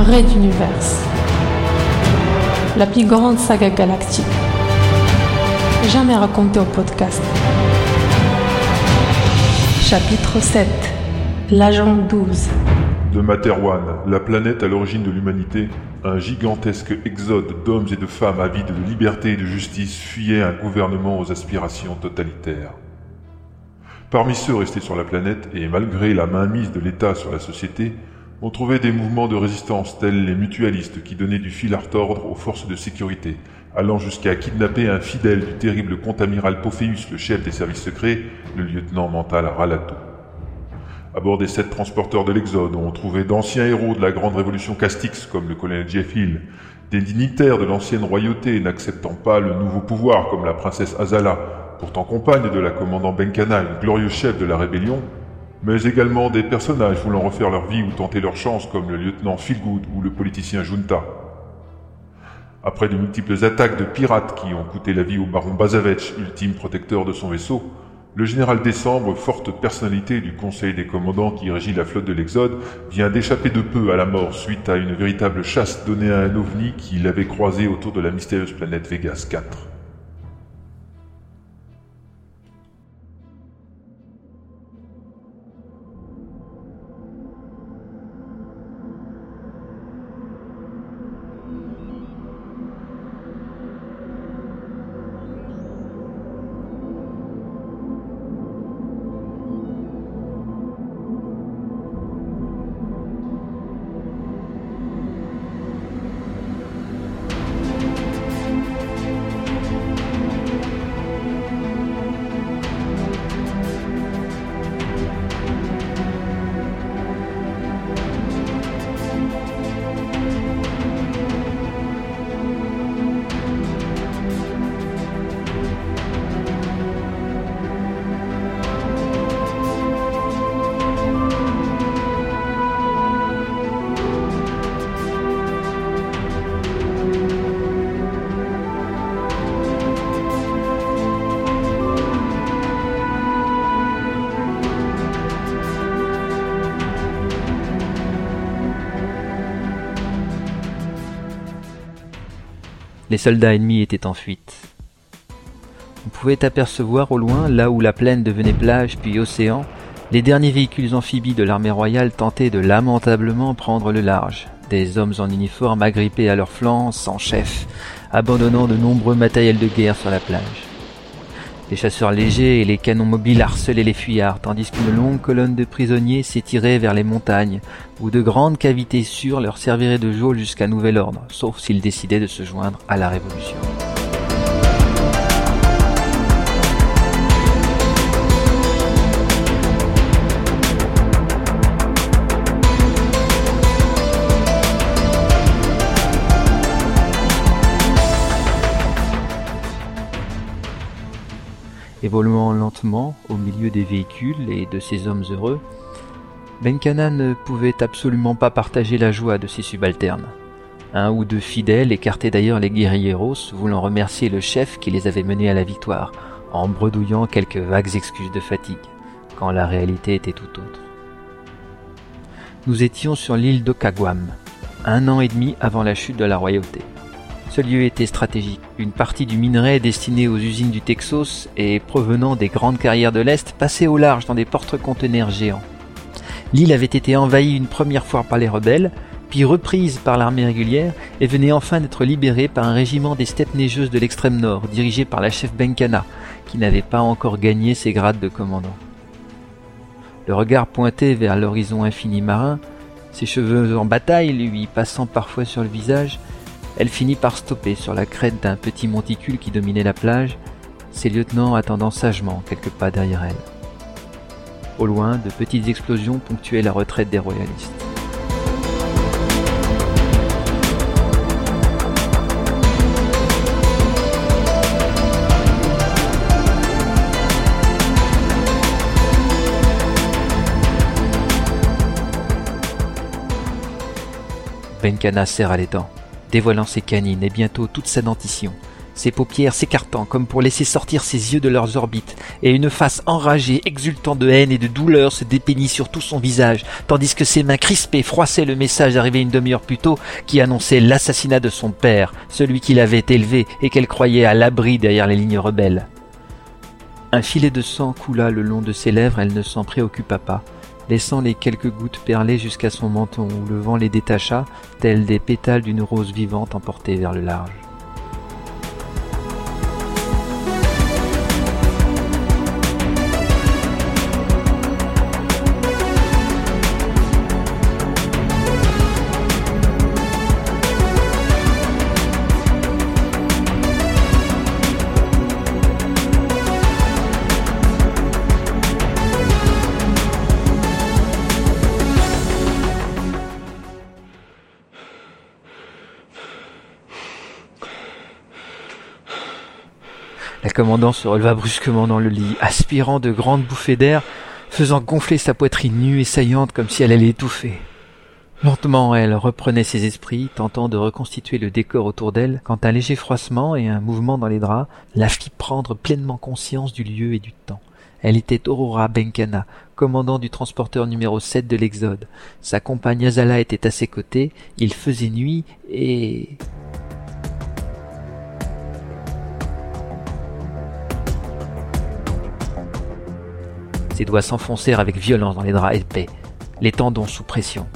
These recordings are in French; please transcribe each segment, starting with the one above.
un d'univers. La plus grande saga galactique. Jamais racontée au podcast. Chapitre 7. L'agent 12. De Materwan, la planète à l'origine de l'humanité, un gigantesque exode d'hommes et de femmes avides de liberté et de justice fuyait un gouvernement aux aspirations totalitaires. Parmi ceux restés sur la planète, et malgré la mainmise de l'État sur la société, on trouvait des mouvements de résistance tels les mutualistes qui donnaient du fil à retordre aux forces de sécurité, allant jusqu'à kidnapper un fidèle du terrible comte amiral Pophéus, le chef des services secrets, le lieutenant mental Ralato. À bord des sept transporteurs de l'Exode, on trouvait d'anciens héros de la grande révolution Castix, comme le colonel Jeff Hill, des dignitaires de l'ancienne royauté n'acceptant pas le nouveau pouvoir, comme la princesse Azala, pourtant compagne de la commandant Benkana, une glorieuse chef de la rébellion, mais également des personnages voulant refaire leur vie ou tenter leur chance comme le lieutenant Philgood ou le politicien Junta. Après de multiples attaques de pirates qui ont coûté la vie au baron Bazavech, ultime protecteur de son vaisseau, le général Décembre, forte personnalité du conseil des commandants qui régit la flotte de l'Exode, vient d'échapper de peu à la mort suite à une véritable chasse donnée à un ovni qu'il avait croisé autour de la mystérieuse planète Vegas 4. Les soldats ennemis étaient en fuite. On pouvait apercevoir au loin, là où la plaine devenait plage puis océan, les derniers véhicules amphibies de l'armée royale tentaient de lamentablement prendre le large. Des hommes en uniforme agrippés à leurs flancs, sans chef, abandonnant de nombreux matériels de guerre sur la plage. Les chasseurs légers et les canons mobiles harcelaient les fuyards, tandis qu'une longue colonne de prisonniers s'étirait vers les montagnes, où de grandes cavités sûres leur serviraient de geôle jusqu'à nouvel ordre, sauf s'ils décidaient de se joindre à la Révolution. Évoluant lentement au milieu des véhicules et de ces hommes heureux, Benkana ne pouvait absolument pas partager la joie de ses subalternes. Un ou deux fidèles écartaient d'ailleurs les guerrilleros, voulant remercier le chef qui les avait menés à la victoire, en bredouillant quelques vagues excuses de fatigue, quand la réalité était tout autre. Nous étions sur l'île d'Okagwam, un an et demi avant la chute de la royauté. Ce lieu était stratégique. Une partie du minerai destiné aux usines du Texas et provenant des grandes carrières de l'Est passait au large dans des porte-conteneurs géants. L'île avait été envahie une première fois par les rebelles, puis reprise par l'armée régulière et venait enfin d'être libérée par un régiment des steppes neigeuses de l'extrême nord, dirigé par la chef Benkana, qui n'avait pas encore gagné ses grades de commandant. Le regard pointé vers l'horizon infini marin, ses cheveux en bataille lui passant parfois sur le visage, elle finit par stopper sur la crête d'un petit monticule qui dominait la plage, ses lieutenants attendant sagement quelques pas derrière elle. Au loin, de petites explosions ponctuaient la retraite des royalistes. Benkana serra les dents dévoilant ses canines et bientôt toute sa dentition, ses paupières s'écartant comme pour laisser sortir ses yeux de leurs orbites, et une face enragée, exultant de haine et de douleur se dépeignit sur tout son visage, tandis que ses mains crispées froissaient le message arrivé une demi-heure plus tôt qui annonçait l'assassinat de son père, celui qui l'avait élevé et qu'elle croyait à l'abri derrière les lignes rebelles. Un filet de sang coula le long de ses lèvres, elle ne s'en préoccupa pas, laissant les quelques gouttes perler jusqu'à son menton où le vent les détacha, tels des pétales d'une rose vivante emportée vers le large. La commandant se releva brusquement dans le lit, aspirant de grandes bouffées d'air, faisant gonfler sa poitrine nue et saillante comme si elle allait étouffer. Lentement, elle reprenait ses esprits, tentant de reconstituer le décor autour d'elle, quand un léger froissement et un mouvement dans les draps la fit prendre pleinement conscience du lieu et du temps. Elle était Aurora Benkana, commandant du transporteur numéro 7 de l'Exode. Sa compagne Azala était à ses côtés, il faisait nuit et... Ses doigts s'enfoncèrent avec violence dans les draps épais, les tendons sous pression.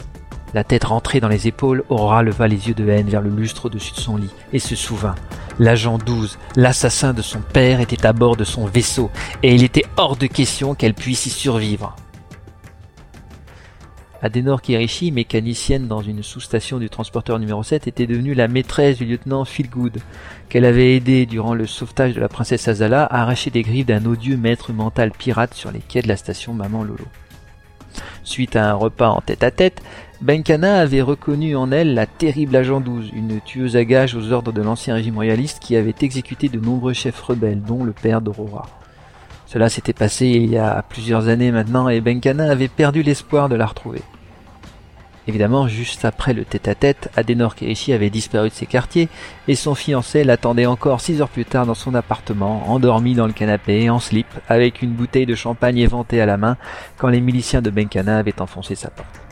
La tête rentrée dans les épaules, Aurora leva les yeux de haine vers le lustre au-dessus de son lit et se souvint. L'agent 12, l'assassin de son père, était à bord de son vaisseau et il était hors de question qu'elle puisse y survivre. Adenor Kirishi, mécanicienne dans une sous-station du transporteur numéro 7, était devenue la maîtresse du lieutenant Philgood, qu'elle avait aidé durant le sauvetage de la princesse Azala à arracher des griffes d'un odieux maître mental pirate sur les quais de la station Maman Lolo. Suite à un repas en tête-à-tête, Benkana avait reconnu en elle la terrible agent 12, une tueuse à gages aux ordres de l'ancien régime royaliste qui avait exécuté de nombreux chefs rebelles, dont le père d'Aurora. Cela s'était passé il y a plusieurs années maintenant et Benkana avait perdu l'espoir de la retrouver. Évidemment, juste après le tête-à-tête, Adenor Kirishi avait disparu de ses quartiers et son fiancé l'attendait encore six heures plus tard dans son appartement, endormi dans le canapé, en slip, avec une bouteille de champagne éventée à la main, quand les miliciens de Benkana avaient enfoncé sa porte.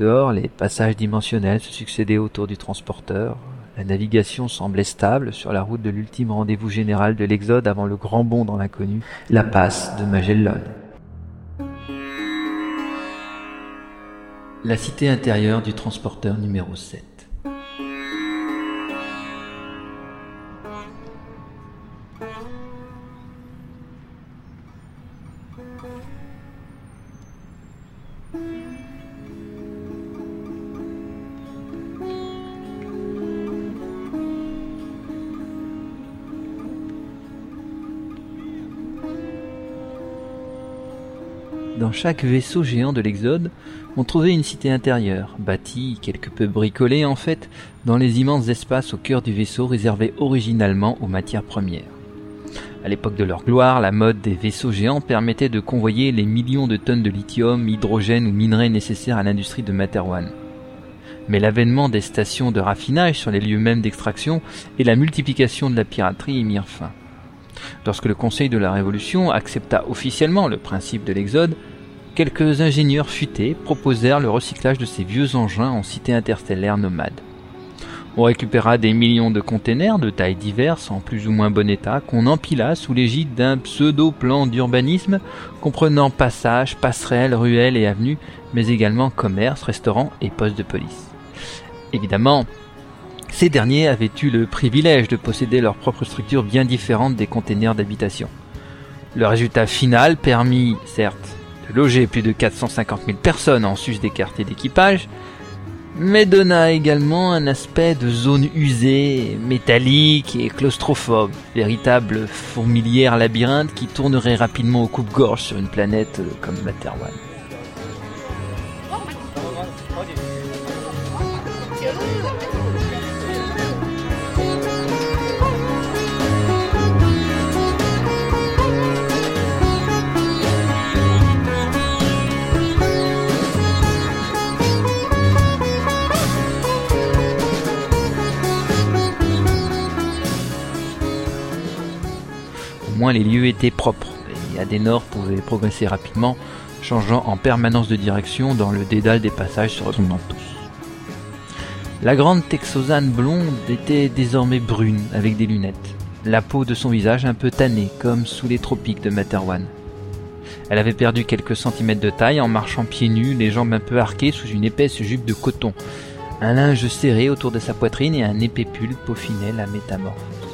Dehors, les passages dimensionnels se succédaient autour du transporteur. La navigation semblait stable sur la route de l'ultime rendez-vous général de l'Exode avant le grand bond dans l'inconnu, la passe de Magellan. La cité intérieure du transporteur numéro 7. Chaque vaisseau géant de l'Exode, on trouvait une cité intérieure, bâtie, quelque peu bricolée en fait, dans les immenses espaces au cœur du vaisseau réservés originalement aux matières premières. À l'époque de leur gloire, la mode des vaisseaux géants permettait de convoyer les millions de tonnes de lithium, hydrogène ou minerais nécessaires à l'industrie de Materwan. Mais l'avènement des stations de raffinage sur les lieux mêmes d'extraction et la multiplication de la piraterie y mirent fin. Lorsque le Conseil de la Révolution accepta officiellement le principe de l'Exode, quelques ingénieurs futés proposèrent le recyclage de ces vieux engins en cités interstellaires nomades. On récupéra des millions de containers de tailles diverses en plus ou moins bon état qu'on empila sous l'égide d'un pseudo-plan d'urbanisme comprenant passages, passerelles, ruelles et avenues, mais également commerces, restaurants et postes de police. Évidemment, ces derniers avaient eu le privilège de posséder leur propre structure bien différente des containers d'habitation. Le résultat final permit, certes, loger plus de 450 000 personnes en sus des quartiers d'équipage, mais donna également un aspect de zone usée, métallique et claustrophobe, véritable fourmilière labyrinthe qui tournerait rapidement au coupe-gorge sur une planète comme Materwan. Les lieux étaient propres, et Adenor pouvait progresser rapidement, changeant en permanence de direction dans le dédale des passages se retournant tous. La grande Texosane blonde était désormais brune, avec des lunettes, la peau de son visage un peu tannée, comme sous les tropiques de Materwan. Elle avait perdu quelques centimètres de taille en marchant pieds nus, les jambes un peu arquées sous une épaisse jupe de coton, un linge serré autour de sa poitrine et un épais pull peaufinait la métamorphose.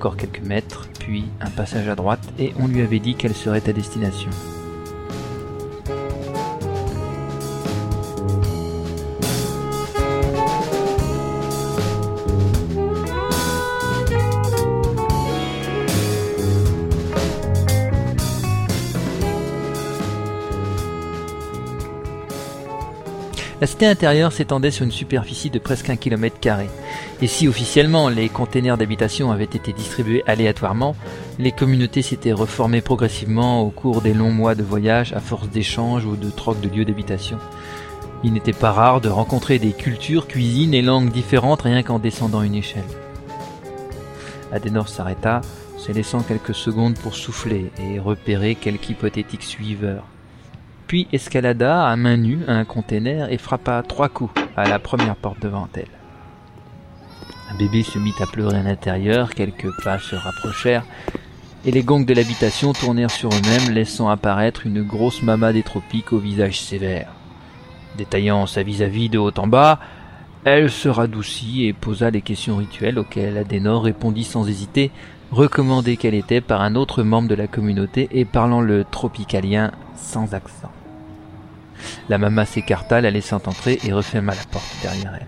Encore quelques mètres, puis un passage à droite, et on lui avait dit quelle serait ta destination. La cité intérieure s'étendait sur une superficie de presque un kilomètre carré. Et si officiellement les containers d'habitation avaient été distribués aléatoirement, les communautés s'étaient reformées progressivement au cours des longs mois de voyage à force d'échanges ou de troc de lieux d'habitation. Il n'était pas rare de rencontrer des cultures, cuisines et langues différentes rien qu'en descendant une échelle. Adenor s'arrêta, se laissant quelques secondes pour souffler et repérer quelque hypothétique suiveur puis escalada à main nue un container et frappa trois coups à la première porte devant elle. Un bébé se mit à pleurer à l'intérieur, quelques pas se rapprochèrent, et les gongs de l'habitation tournèrent sur eux-mêmes, laissant apparaître une grosse mama des tropiques au visage sévère. Détaillant sa vis-à-vis de haut en bas, elle se radoucit et posa les questions rituelles auxquelles Adenor répondit sans hésiter, recommandée qu'elle était par un autre membre de la communauté et parlant le tropicalien sans accent. La maman s'écarta, la laissant entrer et referma la porte derrière elle.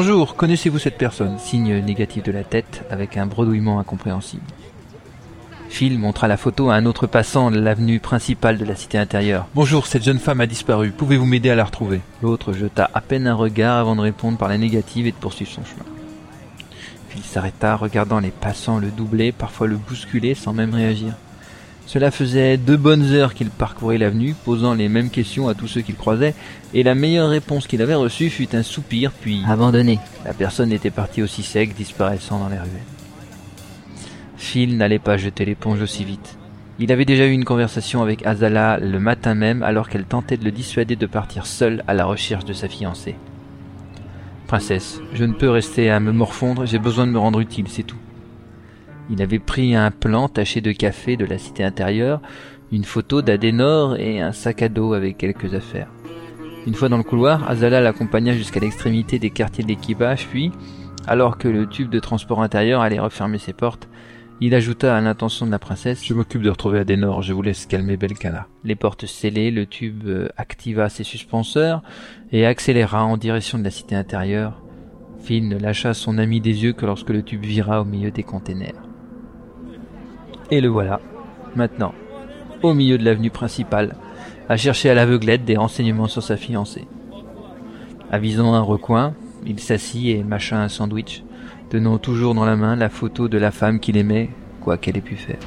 Bonjour, connaissez-vous cette personne? Signe négatif de la tête avec un bredouillement incompréhensible. Phil montra la photo à un autre passant de l'avenue principale de la cité intérieure. Bonjour, cette jeune femme a disparu. Pouvez-vous m'aider à la retrouver? L'autre jeta à peine un regard avant de répondre par la négative et de poursuivre son chemin. Phil s'arrêta, regardant les passants le doubler, parfois le bousculer sans même réagir. Cela faisait deux bonnes heures qu'il parcourait l'avenue, posant les mêmes questions à tous ceux qu'il croisait, et la meilleure réponse qu'il avait reçue fut un soupir, puis abandonné. La personne était partie aussi sec, disparaissant dans les ruelles. Phil n'allait pas jeter l'éponge aussi vite. Il avait déjà eu une conversation avec Azala le matin même alors qu'elle tentait de le dissuader de partir seul à la recherche de sa fiancée. Princesse, je ne peux rester à me morfondre, j'ai besoin de me rendre utile, c'est tout. Il avait pris un plan taché de café de la cité intérieure, une photo d'Adenor et un sac à dos avec quelques affaires. Une fois dans le couloir, Azala l'accompagna jusqu'à l'extrémité des quartiers d'équipage, puis, alors que le tube de transport intérieur allait refermer ses portes, il ajouta à l'intention de la princesse Je m'occupe de retrouver Adenor, je vous laisse calmer Belkana. Les portes scellées, le tube euh, activa ses suspenseurs et accéléra en direction de la cité intérieure. Phil ne lâcha son ami des yeux que lorsque le tube vira au milieu des containers. Et le voilà, maintenant, au milieu de l'avenue principale, à chercher à l'aveuglette des renseignements sur sa fiancée. Avisant un recoin, il s'assit et mâcha un sandwich, tenant toujours dans la main la photo de la femme qu'il aimait, quoi qu'elle ait pu faire.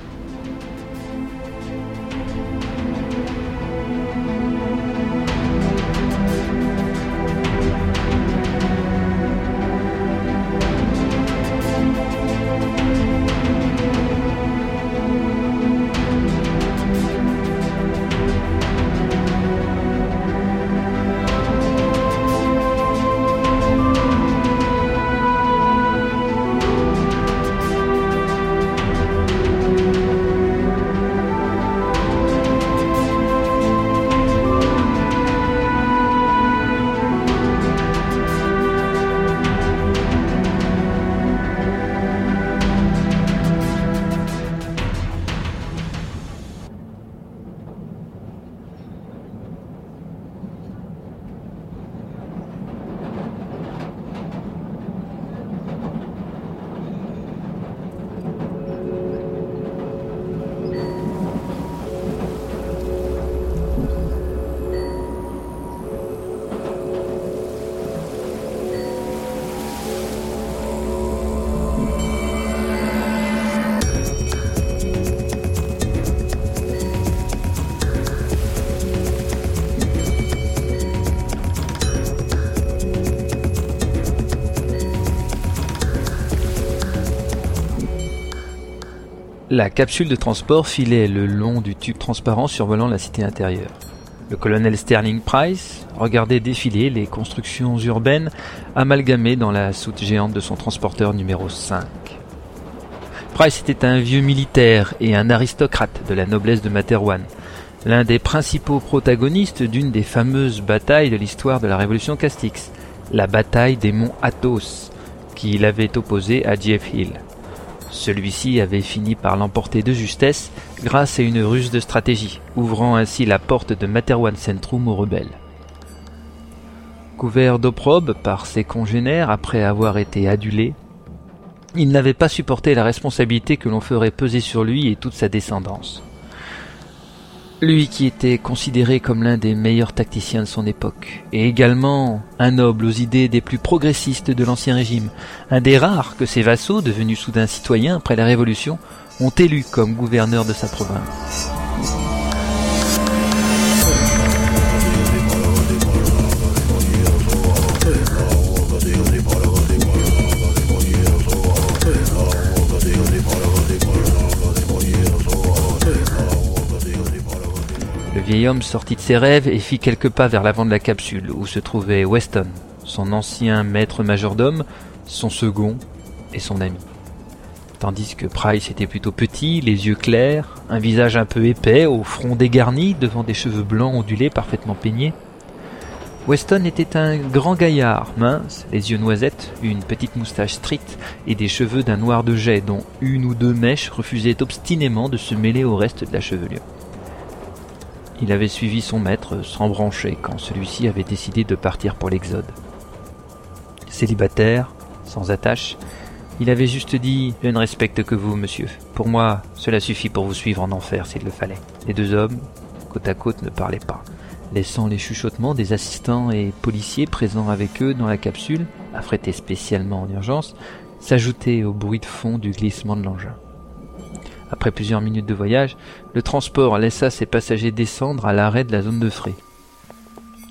La capsule de transport filait le long du tube transparent survolant la cité intérieure. Le colonel Sterling Price regardait défiler les constructions urbaines amalgamées dans la soute géante de son transporteur numéro 5. Price était un vieux militaire et un aristocrate de la noblesse de Materwan, l'un des principaux protagonistes d'une des fameuses batailles de l'histoire de la Révolution Castix, la bataille des monts Athos, qui l'avait opposé à Jeff Hill. Celui-ci avait fini par l'emporter de justesse grâce à une ruse de stratégie, ouvrant ainsi la porte de Materwan Centrum aux rebelles. Couvert d'opprobre par ses congénères après avoir été adulé, il n'avait pas supporté la responsabilité que l'on ferait peser sur lui et toute sa descendance. Lui qui était considéré comme l'un des meilleurs tacticiens de son époque, et également un noble aux idées des plus progressistes de l'Ancien Régime, un des rares que ses vassaux, devenus soudain citoyens après la Révolution, ont élu comme gouverneur de sa province. Vieil homme sortit de ses rêves et fit quelques pas vers l'avant de la capsule, où se trouvait Weston, son ancien maître majordome, son second et son ami. Tandis que Price était plutôt petit, les yeux clairs, un visage un peu épais, au front dégarni, devant des cheveux blancs ondulés parfaitement peignés. Weston était un grand gaillard, mince, les yeux noisettes, une petite moustache stricte et des cheveux d'un noir de jet dont une ou deux mèches refusaient obstinément de se mêler au reste de la chevelure. Il avait suivi son maître sans brancher quand celui-ci avait décidé de partir pour l'Exode. Célibataire, sans attache, il avait juste dit Je ne respecte que vous, monsieur. Pour moi, cela suffit pour vous suivre en enfer s'il le fallait. Les deux hommes, côte à côte, ne parlaient pas, laissant les chuchotements des assistants et policiers présents avec eux dans la capsule, affrétée spécialement en urgence, s'ajouter au bruit de fond du glissement de l'engin. Après plusieurs minutes de voyage, le transport laissa ses passagers descendre à l'arrêt de la zone de frais.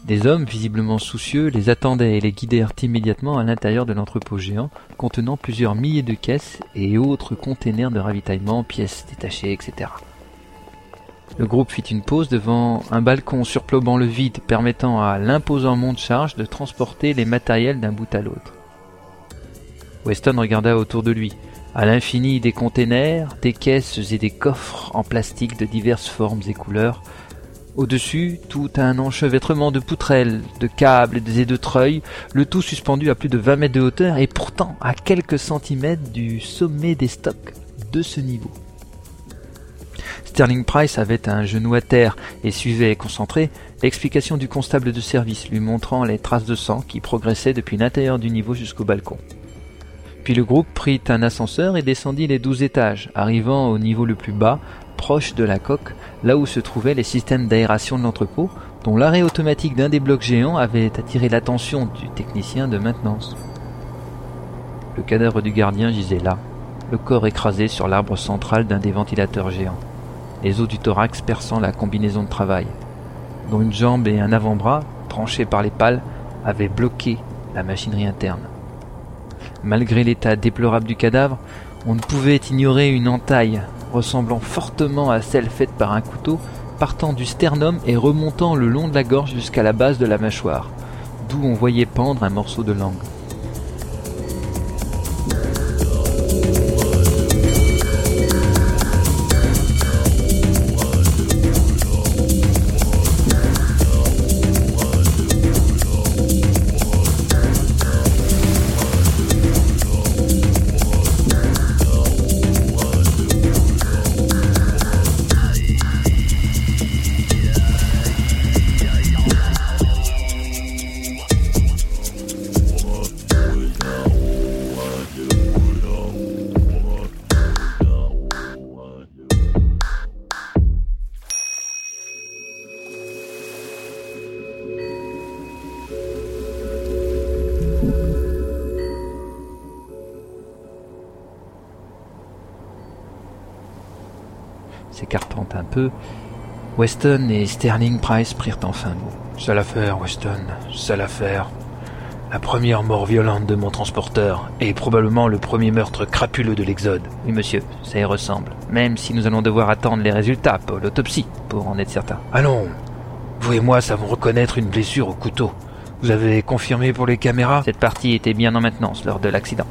Des hommes, visiblement soucieux, les attendaient et les guidèrent immédiatement à l'intérieur de l'entrepôt géant, contenant plusieurs milliers de caisses et autres containers de ravitaillement, pièces détachées, etc. Le groupe fit une pause devant un balcon surplombant le vide permettant à l'imposant monte-charge de transporter les matériels d'un bout à l'autre. Weston regarda autour de lui. À l'infini des containers, des caisses et des coffres en plastique de diverses formes et couleurs. Au-dessus, tout un enchevêtrement de poutrelles, de câbles et de treuils, le tout suspendu à plus de 20 mètres de hauteur et pourtant à quelques centimètres du sommet des stocks de ce niveau. Sterling Price avait un genou à terre et suivait, concentré, l'explication du constable de service lui montrant les traces de sang qui progressaient depuis l'intérieur du niveau jusqu'au balcon. Puis le groupe prit un ascenseur et descendit les douze étages, arrivant au niveau le plus bas, proche de la coque, là où se trouvaient les systèmes d'aération de l'entrepôt, dont l'arrêt automatique d'un des blocs géants avait attiré l'attention du technicien de maintenance. Le cadavre du gardien gisait là, le corps écrasé sur l'arbre central d'un des ventilateurs géants, les os du thorax perçant la combinaison de travail, dont une jambe et un avant-bras, tranchés par les pales, avaient bloqué la machinerie interne. Malgré l'état déplorable du cadavre, on ne pouvait ignorer une entaille ressemblant fortement à celle faite par un couteau, partant du sternum et remontant le long de la gorge jusqu'à la base de la mâchoire, d'où on voyait pendre un morceau de langue. Weston et Sterling Price prirent enfin mot. Seule affaire, Weston, seule affaire. La première mort violente de mon transporteur et probablement le premier meurtre crapuleux de l'Exode. Oui, monsieur, ça y ressemble. Même si nous allons devoir attendre les résultats pour l'autopsie, pour en être certain. Allons, vous et moi savons reconnaître une blessure au couteau. Vous avez confirmé pour les caméras? Cette partie était bien en maintenance lors de l'accident.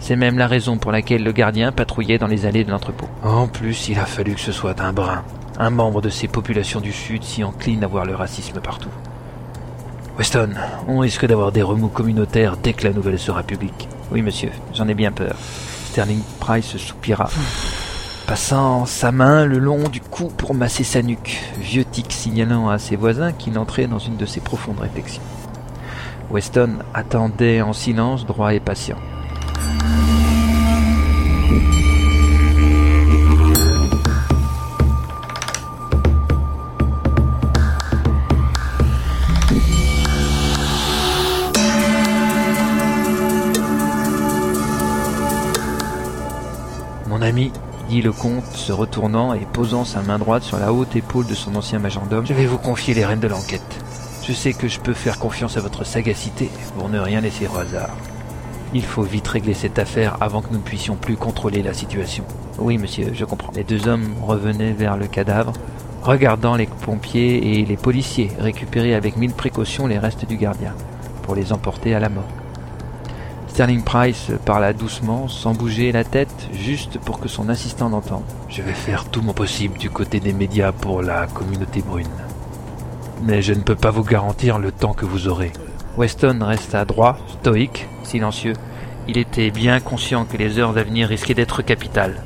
C'est même la raison pour laquelle le gardien patrouillait dans les allées de l'entrepôt. En plus, il a fallu que ce soit un brun, un membre de ces populations du Sud si encline à voir le racisme partout. Weston, on risque d'avoir des remous communautaires dès que la nouvelle sera publique. Oui, monsieur, j'en ai bien peur. Sterling Price soupira, passant sa main le long du cou pour masser sa nuque, vieux tic signalant à ses voisins qu'il entrait dans une de ses profondes réflexions. Weston attendait en silence, droit et patient. Dit le comte, se retournant et posant sa main droite sur la haute épaule de son ancien majordome, je vais vous confier les rênes de l'enquête. Je sais que je peux faire confiance à votre sagacité pour ne rien laisser au hasard. Il faut vite régler cette affaire avant que nous ne puissions plus contrôler la situation. Oui, monsieur, je comprends. Les deux hommes revenaient vers le cadavre, regardant les pompiers et les policiers récupérer avec mille précautions les restes du gardien, pour les emporter à la mort. Sterling Price parla doucement, sans bouger la tête, juste pour que son assistant l'entende. Je vais faire tout mon possible du côté des médias pour la communauté brune. Mais je ne peux pas vous garantir le temps que vous aurez. Weston resta droit, stoïque, silencieux. Il était bien conscient que les heures à venir risquaient d'être capitales.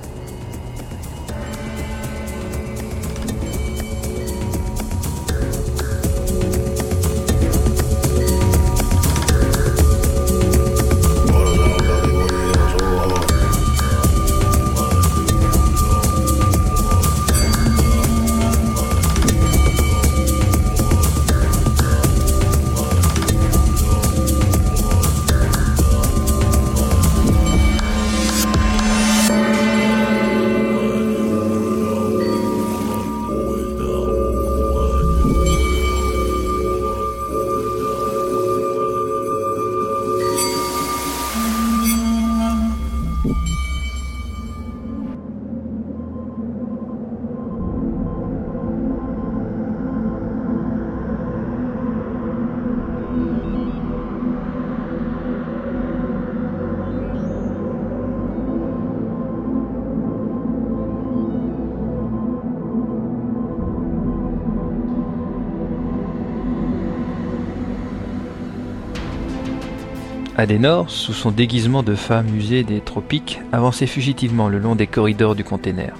Adenor, sous son déguisement de femme usée des tropiques, avançait fugitivement le long des corridors du container.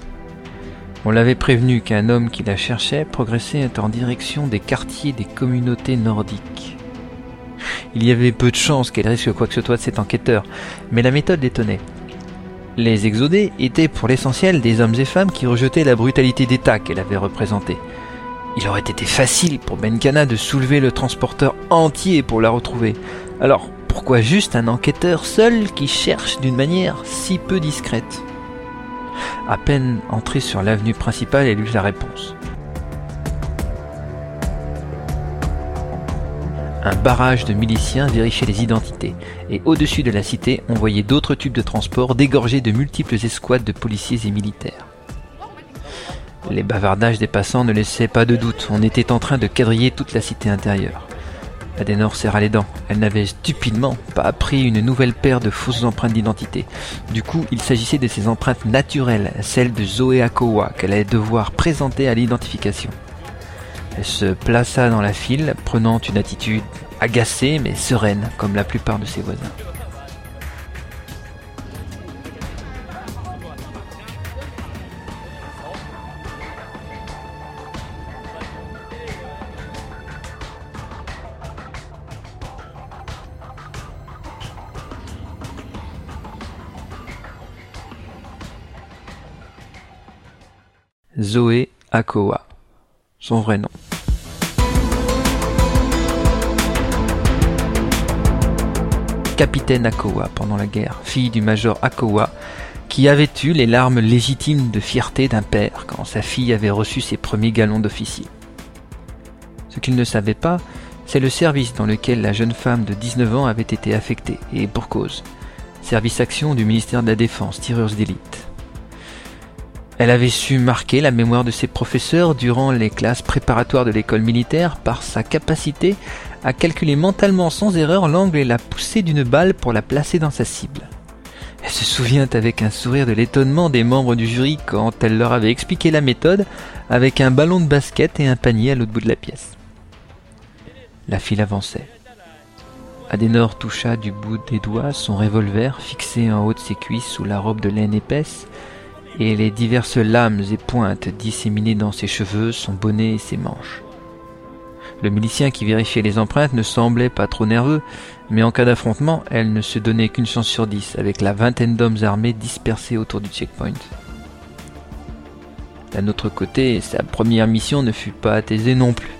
On l'avait prévenu qu'un homme qui la cherchait progressait en direction des quartiers des communautés nordiques. Il y avait peu de chances qu'elle risque quoi que ce soit de cet enquêteur, mais la méthode l'étonnait. Les exodés étaient pour l'essentiel des hommes et femmes qui rejetaient la brutalité d'État qu'elle avait représentée. Il aurait été facile pour Benkana de soulever le transporteur entier pour la retrouver. Alors, pourquoi juste un enquêteur seul qui cherche d'une manière si peu discrète À peine entré sur l'avenue principale, elle eut la réponse. Un barrage de miliciens vérifiait les identités, et au-dessus de la cité, on voyait d'autres tubes de transport dégorgés de multiples escouades de policiers et militaires. Les bavardages des passants ne laissaient pas de doute, on était en train de quadriller toute la cité intérieure. Adenor serra les dents. Elle n'avait stupidement pas appris une nouvelle paire de fausses empreintes d'identité. Du coup, il s'agissait de ses empreintes naturelles, celles de Zoé Akowa, qu'elle allait devoir présenter à l'identification. Elle se plaça dans la file, prenant une attitude agacée mais sereine, comme la plupart de ses voisins. Zoé Akowa, son vrai nom. Capitaine Akowa pendant la guerre, fille du major Akowa, qui avait eu les larmes légitimes de fierté d'un père quand sa fille avait reçu ses premiers galons d'officier. Ce qu'il ne savait pas, C'est le service dans lequel la jeune femme de 19 ans avait été affectée, et pour cause. Service action du ministère de la Défense, tireurs d'élite. Elle avait su marquer la mémoire de ses professeurs durant les classes préparatoires de l'école militaire par sa capacité à calculer mentalement sans erreur l'angle et la poussée d'une balle pour la placer dans sa cible. Elle se souvient avec un sourire de l'étonnement des membres du jury quand elle leur avait expliqué la méthode avec un ballon de basket et un panier à l'autre bout de la pièce. La file avançait. Adenor toucha du bout des doigts son revolver fixé en haut de ses cuisses sous la robe de laine épaisse et les diverses lames et pointes disséminées dans ses cheveux, son bonnet et ses manches. Le milicien qui vérifiait les empreintes ne semblait pas trop nerveux, mais en cas d'affrontement, elle ne se donnait qu'une chance sur dix, avec la vingtaine d'hommes armés dispersés autour du checkpoint. D'un autre côté, sa première mission ne fut pas apaisée non plus.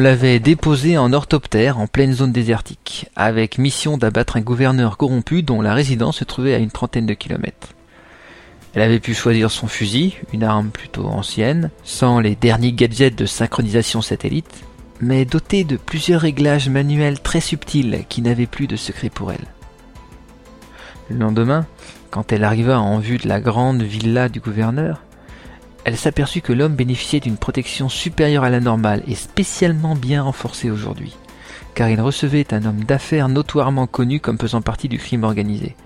L'avait déposé en orthoptère en pleine zone désertique, avec mission d'abattre un gouverneur corrompu dont la résidence se trouvait à une trentaine de kilomètres. Elle avait pu choisir son fusil, une arme plutôt ancienne, sans les derniers gadgets de synchronisation satellite, mais dotée de plusieurs réglages manuels très subtils qui n'avaient plus de secret pour elle. Le lendemain, quand elle arriva en vue de la grande villa du gouverneur, elle s'aperçut que l'homme bénéficiait d'une protection supérieure à la normale et spécialement bien renforcée aujourd'hui, car il recevait un homme d'affaires notoirement connu comme faisant partie du crime organisé.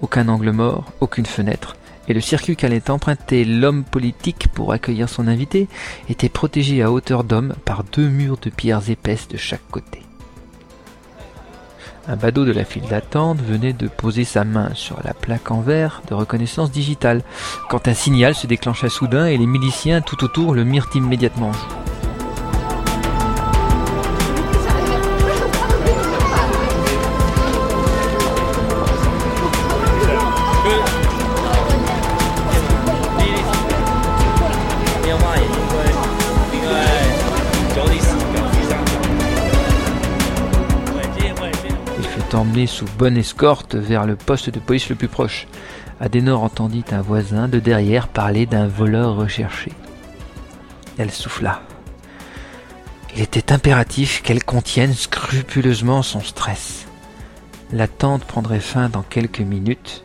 Aucun angle mort, aucune fenêtre, et le circuit qu'allait emprunter l'homme politique pour accueillir son invité était protégé à hauteur d'homme par deux murs de pierres épaisses de chaque côté. Un badaud de la file d'attente venait de poser sa main sur la plaque en verre de reconnaissance digitale, quand un signal se déclencha soudain et les miliciens tout autour le mirent immédiatement emmené sous bonne escorte vers le poste de police le plus proche. Adenor entendit un voisin de derrière parler d'un voleur recherché. Elle souffla. Il était impératif qu'elle contienne scrupuleusement son stress. L'attente prendrait fin dans quelques minutes.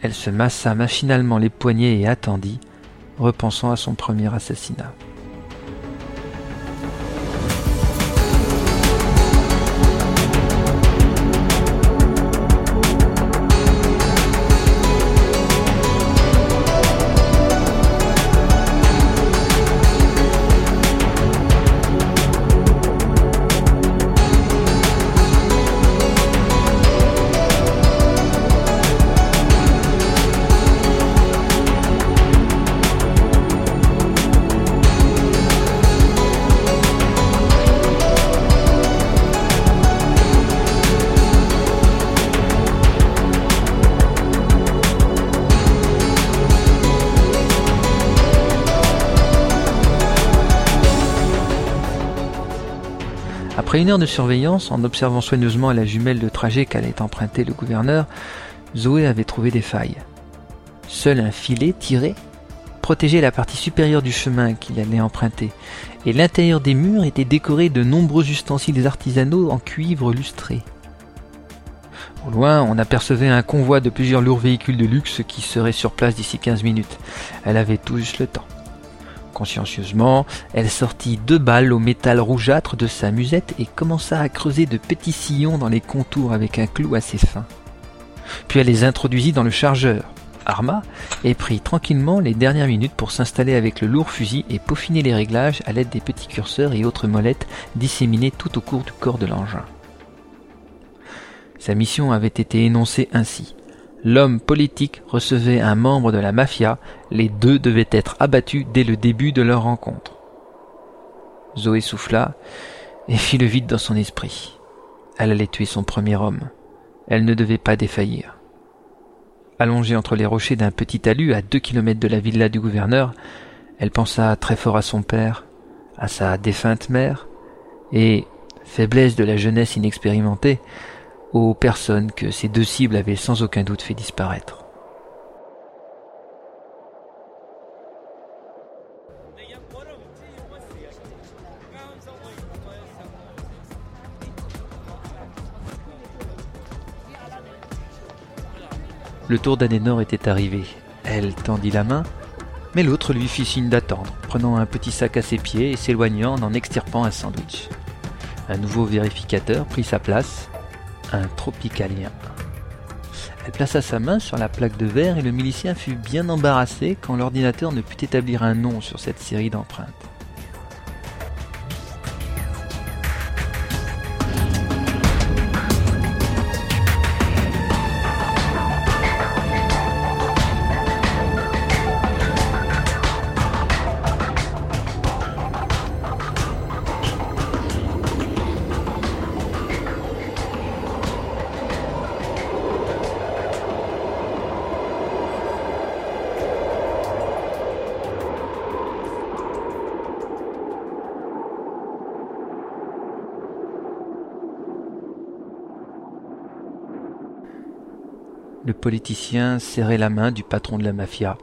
Elle se massa machinalement les poignets et attendit, repensant à son premier assassinat. Après une heure de surveillance, en observant soigneusement la jumelle de trajet qu'allait emprunter le gouverneur, Zoé avait trouvé des failles. Seul un filet tiré protégeait la partie supérieure du chemin qu'il allait emprunter, et l'intérieur des murs était décoré de nombreux ustensiles artisanaux en cuivre lustré. Au loin, on apercevait un convoi de plusieurs lourds véhicules de luxe qui seraient sur place d'ici 15 minutes. Elle avait tout juste le temps. Consciencieusement, elle sortit deux balles au métal rougeâtre de sa musette et commença à creuser de petits sillons dans les contours avec un clou assez fin. Puis elle les introduisit dans le chargeur, arma, et prit tranquillement les dernières minutes pour s'installer avec le lourd fusil et peaufiner les réglages à l'aide des petits curseurs et autres molettes disséminés tout au cours du corps de l'engin. Sa mission avait été énoncée ainsi l'homme politique recevait un membre de la mafia, les deux devaient être abattus dès le début de leur rencontre. Zoé souffla et fit le vide dans son esprit. Elle allait tuer son premier homme. Elle ne devait pas défaillir. Allongée entre les rochers d'un petit talus à deux kilomètres de la villa du gouverneur, elle pensa très fort à son père, à sa défunte mère, et, faiblesse de la jeunesse inexpérimentée, aux personnes que ces deux cibles avaient sans aucun doute fait disparaître. Le tour d'Anénor était arrivé. Elle tendit la main, mais l'autre lui fit signe d'attendre, prenant un petit sac à ses pieds et s'éloignant en extirpant un sandwich. Un nouveau vérificateur prit sa place, un tropicalien. Elle plaça sa main sur la plaque de verre et le milicien fut bien embarrassé quand l'ordinateur ne put établir un nom sur cette série d'empreintes. Le politicien serrait la main du patron de la mafia.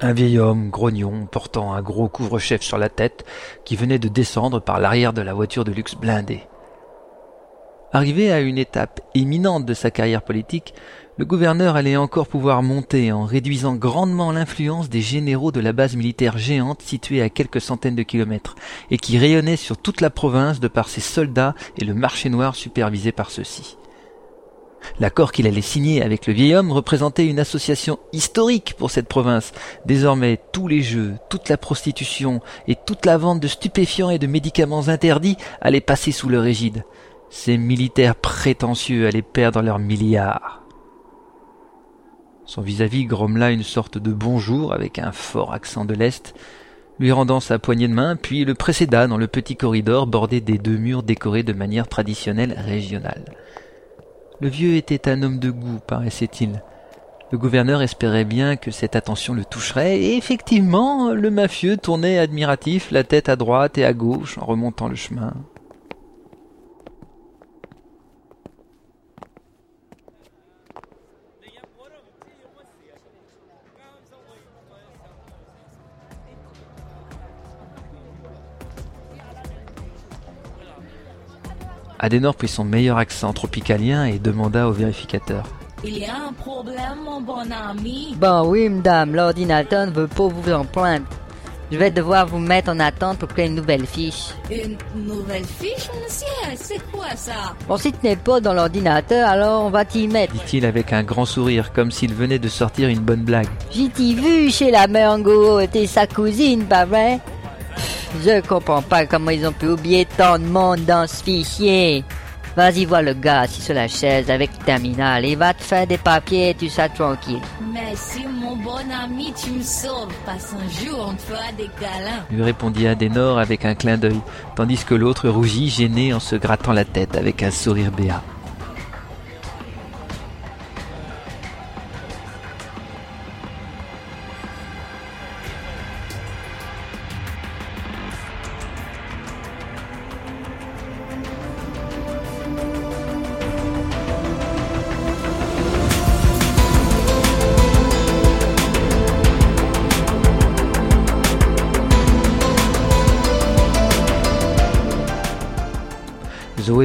Un vieil homme grognon portant un gros couvre-chef sur la tête qui venait de descendre par l'arrière de la voiture de luxe blindée. Arrivé à une étape éminente de sa carrière politique, le gouverneur allait encore pouvoir monter en réduisant grandement l'influence des généraux de la base militaire géante située à quelques centaines de kilomètres et qui rayonnait sur toute la province de par ses soldats et le marché noir supervisé par ceux-ci. L'accord qu'il allait signer avec le vieil homme représentait une association historique pour cette province. Désormais, tous les jeux, toute la prostitution et toute la vente de stupéfiants et de médicaments interdits allaient passer sous leur égide. Ces militaires prétentieux allaient perdre leurs milliards. Son vis-à-vis grommela une sorte de bonjour avec un fort accent de l'Est, lui rendant sa poignée de main, puis le précéda dans le petit corridor bordé des deux murs décorés de manière traditionnelle régionale. Le vieux était un homme de goût, paraissait-il. Le gouverneur espérait bien que cette attention le toucherait, et effectivement, le mafieux tournait admiratif la tête à droite et à gauche en remontant le chemin. Adenor prit son meilleur accent tropicalien et demanda au vérificateur. Il y a un problème, mon bon ami. Bon oui, madame, l'ordinateur ne veut pas vous en plaindre. Je vais devoir vous mettre en attente pour créer une nouvelle fiche. Une nouvelle fiche, monsieur? C'est quoi ça? Bon, si tu n'es pas dans l'ordinateur, alors on va t'y mettre. Dit-il avec un grand sourire, comme s'il venait de sortir une bonne blague. J'ai t'y vu chez la mère Ngo, t'es sa cousine, pas vrai? Je comprends pas comment ils ont pu oublier tant de monde dans ce fichier. Vas-y voir le gars assis sur la chaise avec le terminal. Il va te faire des papiers et tu seras tranquille. Merci, mon bon ami, tu me sauves. Passe un jour, on te fera des câlins. lui répondit Adenor avec un clin d'œil, tandis que l'autre rougit, gêné en se grattant la tête avec un sourire béat.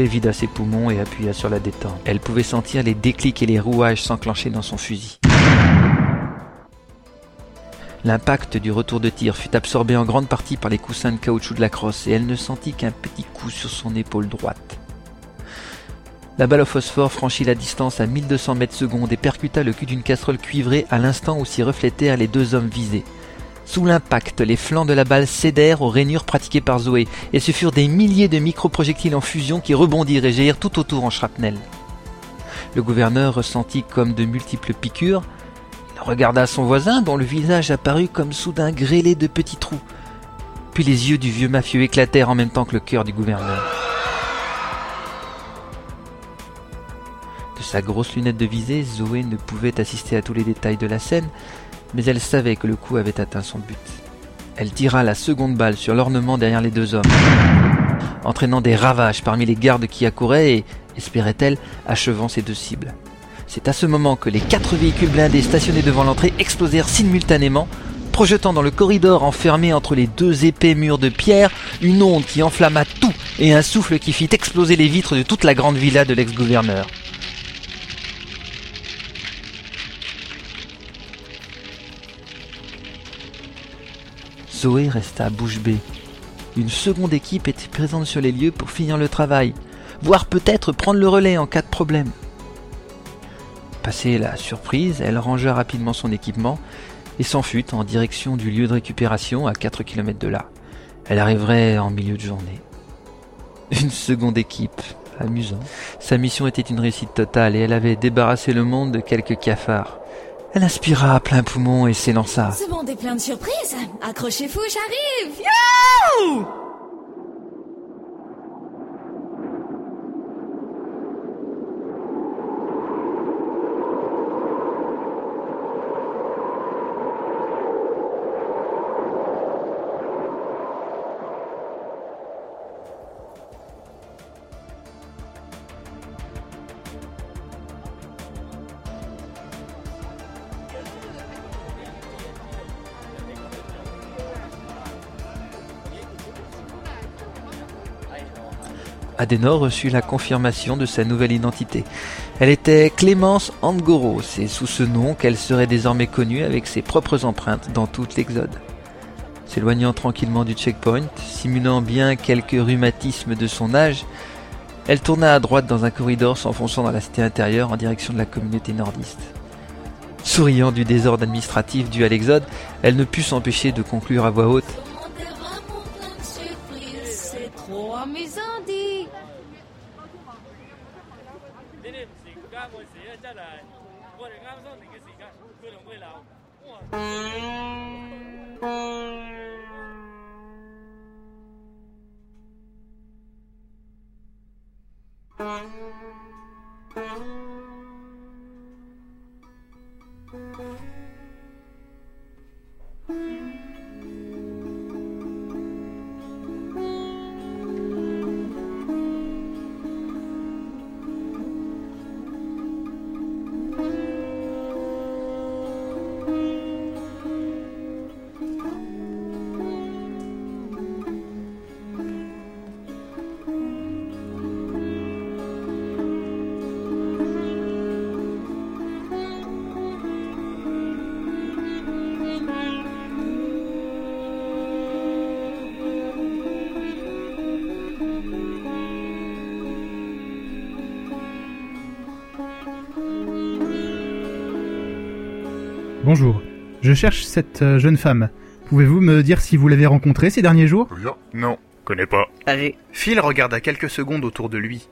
Zoé vida ses poumons et appuya sur la détente. Elle pouvait sentir les déclics et les rouages s'enclencher dans son fusil. L'impact du retour de tir fut absorbé en grande partie par les coussins de caoutchouc de la crosse et elle ne sentit qu'un petit coup sur son épaule droite. La balle au phosphore franchit la distance à 1200 mètres secondes et percuta le cul d'une casserole cuivrée à l'instant où s'y reflétèrent les deux hommes visés. Sous l'impact, les flancs de la balle cédèrent aux rainures pratiquées par Zoé, et ce furent des milliers de microprojectiles en fusion qui rebondirent et jaillirent tout autour en shrapnel. Le gouverneur ressentit comme de multiples piqûres. Il regarda son voisin, dont le visage apparut comme soudain grêlé de petits trous. Puis les yeux du vieux mafieux éclatèrent en même temps que le cœur du gouverneur. De sa grosse lunette de visée, Zoé ne pouvait assister à tous les détails de la scène, mais elle savait que le coup avait atteint son but. Elle tira la seconde balle sur l'ornement derrière les deux hommes, entraînant des ravages parmi les gardes qui accouraient et, espérait-elle, achevant ses deux cibles. C'est à ce moment que les quatre véhicules blindés stationnés devant l'entrée explosèrent simultanément, projetant dans le corridor enfermé entre les deux épais murs de pierre une onde qui enflamma tout et un souffle qui fit exploser les vitres de toute la grande villa de l'ex-gouverneur. Zoé resta bouche bée. Une seconde équipe était présente sur les lieux pour finir le travail, voire peut-être prendre le relais en cas de problème. Passée la surprise, elle rangea rapidement son équipement et s'enfuit en direction du lieu de récupération à 4 km de là. Elle arriverait en milieu de journée. Une seconde équipe, amusant. Sa mission était une réussite totale et elle avait débarrassé le monde de quelques cafards. Elle inspira à plein poumon et s'élança. Ce monde est plein de surprises. Accrochez-vous, j'arrive. Youhou Adenor reçut la confirmation de sa nouvelle identité. Elle était Clémence Angoros et sous ce nom qu'elle serait désormais connue avec ses propres empreintes dans tout l'Exode. S'éloignant tranquillement du checkpoint, simulant bien quelques rhumatismes de son âge, elle tourna à droite dans un corridor s'enfonçant dans la cité intérieure en direction de la communauté nordiste. Souriant du désordre administratif dû à l'exode, elle ne put s'empêcher de conclure à voix haute 咧，真係我哋啱當年嘅时间，佢同佢鬧，哇！Bonjour. Je cherche cette euh, jeune femme. Pouvez-vous me dire si vous l'avez rencontrée ces derniers jours? Non, connais pas. Allez, Phil regarda quelques secondes autour de lui.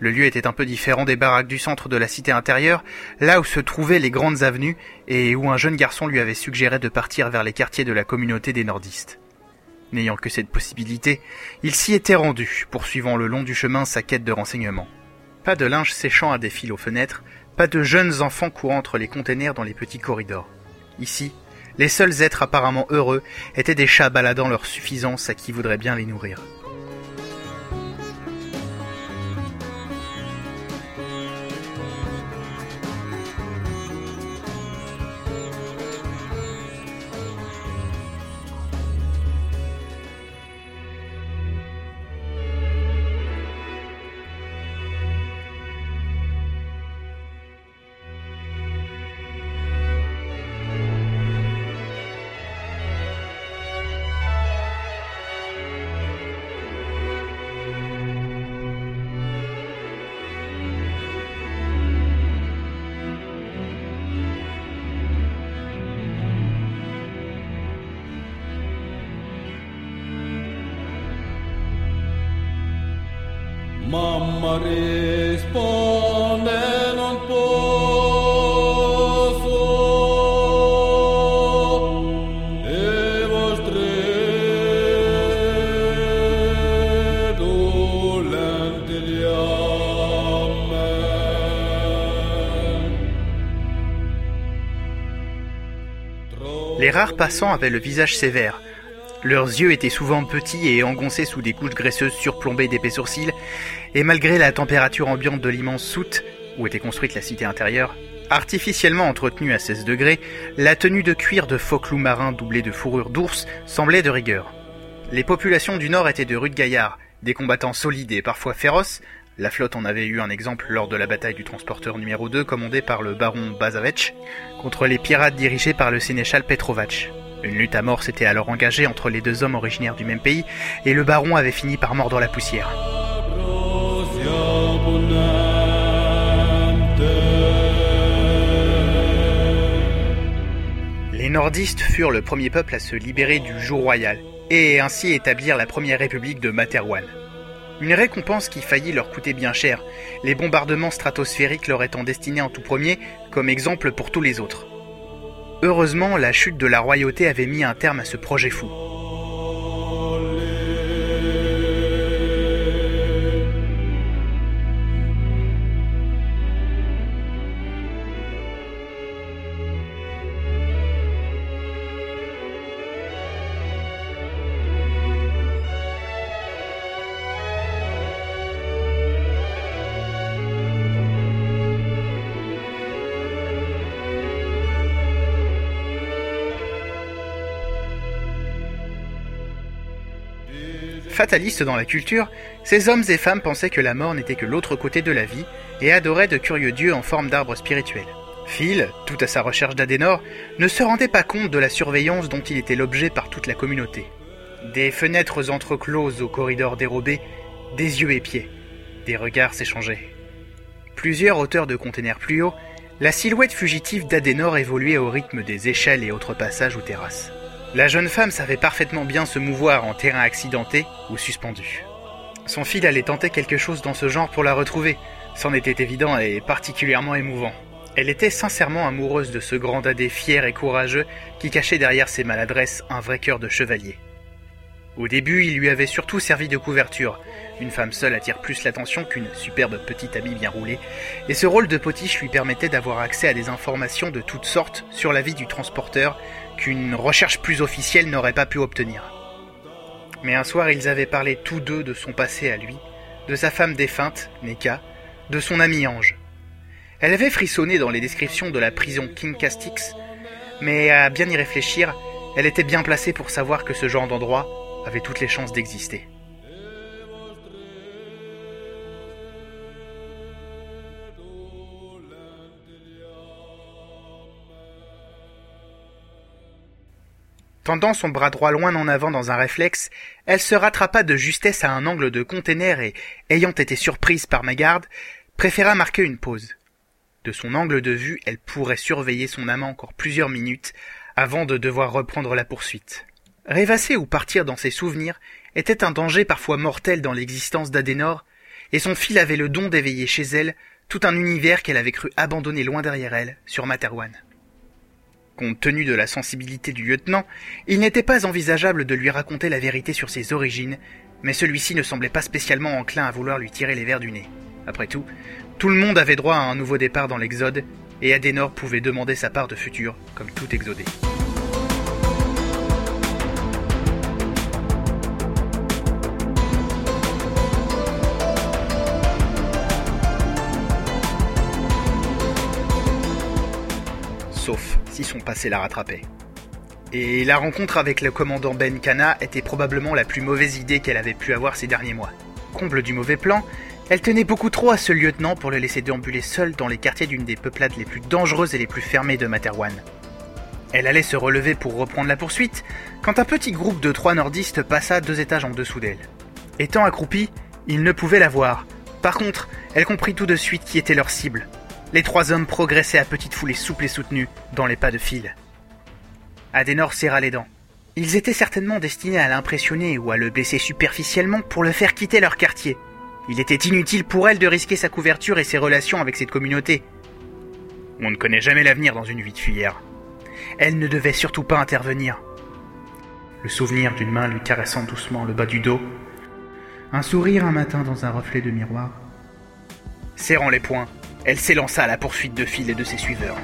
Le lieu était un peu différent des baraques du centre de la cité intérieure, là où se trouvaient les grandes avenues et où un jeune garçon lui avait suggéré de partir vers les quartiers de la communauté des nordistes. N'ayant que cette possibilité, il s'y était rendu, poursuivant le long du chemin sa quête de renseignements. Pas de linge séchant à des fils aux fenêtres, pas de jeunes enfants courant entre les containers dans les petits corridors. Ici, les seuls êtres apparemment heureux étaient des chats baladant leur suffisance à qui voudrait bien les nourrir. Les rares passants avaient le visage sévère, leurs yeux étaient souvent petits et engoncés sous des couches graisseuses surplombées d'épais sourcils, et malgré la température ambiante de l'immense soute, où était construite la cité intérieure, artificiellement entretenue à 16 degrés, la tenue de cuir de phoque loup marin doublée de fourrure d'ours semblait de rigueur. Les populations du Nord étaient de rudes gaillards, des combattants solides et parfois féroces, la flotte en avait eu un exemple lors de la bataille du transporteur numéro 2 commandé par le baron Bazavech contre les pirates dirigés par le sénéchal Petrovac. Une lutte à mort s'était alors engagée entre les deux hommes originaires du même pays et le baron avait fini par mordre la poussière. Les nordistes furent le premier peuple à se libérer du joug royal et ainsi établir la première république de Materwan. Une récompense qui faillit leur coûter bien cher, les bombardements stratosphériques leur étant destinés en tout premier comme exemple pour tous les autres. Heureusement, la chute de la royauté avait mis un terme à ce projet fou. Fatalistes dans la culture, ces hommes et femmes pensaient que la mort n'était que l'autre côté de la vie et adoraient de curieux dieux en forme d'arbres spirituels. Phil, tout à sa recherche d'Adenor, ne se rendait pas compte de la surveillance dont il était l'objet par toute la communauté. Des fenêtres entrecloses aux corridors dérobés, des yeux épiés, des regards s'échangeaient. Plusieurs hauteurs de containers plus haut, la silhouette fugitive d'Adenor évoluait au rythme des échelles et autres passages ou terrasses. La jeune femme savait parfaitement bien se mouvoir en terrain accidenté ou suspendu. Son fil allait tenter quelque chose dans ce genre pour la retrouver, c'en était évident et particulièrement émouvant. Elle était sincèrement amoureuse de ce grand dadé fier et courageux qui cachait derrière ses maladresses un vrai cœur de chevalier. Au début, il lui avait surtout servi de couverture. Une femme seule attire plus l'attention qu'une superbe petite amie bien roulée, et ce rôle de potiche lui permettait d'avoir accès à des informations de toutes sortes sur la vie du transporteur qu'une recherche plus officielle n'aurait pas pu obtenir. Mais un soir, ils avaient parlé tous deux de son passé à lui, de sa femme défunte, Neka, de son ami Ange. Elle avait frissonné dans les descriptions de la prison King Castix, mais à bien y réfléchir, elle était bien placée pour savoir que ce genre d'endroit avait toutes les chances d'exister. Tendant son bras droit loin en avant dans un réflexe, elle se rattrapa de justesse à un angle de container et, ayant été surprise par ma garde, préféra marquer une pause. De son angle de vue, elle pourrait surveiller son amant encore plusieurs minutes avant de devoir reprendre la poursuite. Rêvasser ou partir dans ses souvenirs était un danger parfois mortel dans l'existence d'Adenor, et son fil avait le don d'éveiller chez elle tout un univers qu'elle avait cru abandonner loin derrière elle, sur Materwan. Compte tenu de la sensibilité du lieutenant, il n'était pas envisageable de lui raconter la vérité sur ses origines, mais celui-ci ne semblait pas spécialement enclin à vouloir lui tirer les vers du nez. Après tout, tout le monde avait droit à un nouveau départ dans l'Exode, et Adenor pouvait demander sa part de futur, comme tout exodé. Sauf si son passé la rattrapait. Et la rencontre avec le commandant Ben Kana était probablement la plus mauvaise idée qu'elle avait pu avoir ces derniers mois. Comble du mauvais plan, elle tenait beaucoup trop à ce lieutenant pour le laisser déambuler seul dans les quartiers d'une des peuplades les plus dangereuses et les plus fermées de Materwan. Elle allait se relever pour reprendre la poursuite, quand un petit groupe de trois nordistes passa deux étages en dessous d'elle. Étant accroupie, ils ne pouvaient la voir. Par contre, elle comprit tout de suite qui était leur cible. Les trois hommes progressaient à petite foulée souple et soutenue dans les pas de fil. Adenor serra les dents. Ils étaient certainement destinés à l'impressionner ou à le blesser superficiellement pour le faire quitter leur quartier. Il était inutile pour elle de risquer sa couverture et ses relations avec cette communauté. On ne connaît jamais l'avenir dans une vie de fuyère. Elle ne devait surtout pas intervenir. Le souvenir d'une main lui caressant doucement le bas du dos, un sourire un matin dans un reflet de miroir. Serrant les poings, elle s'élança à la poursuite de Phil et de ses suiveurs.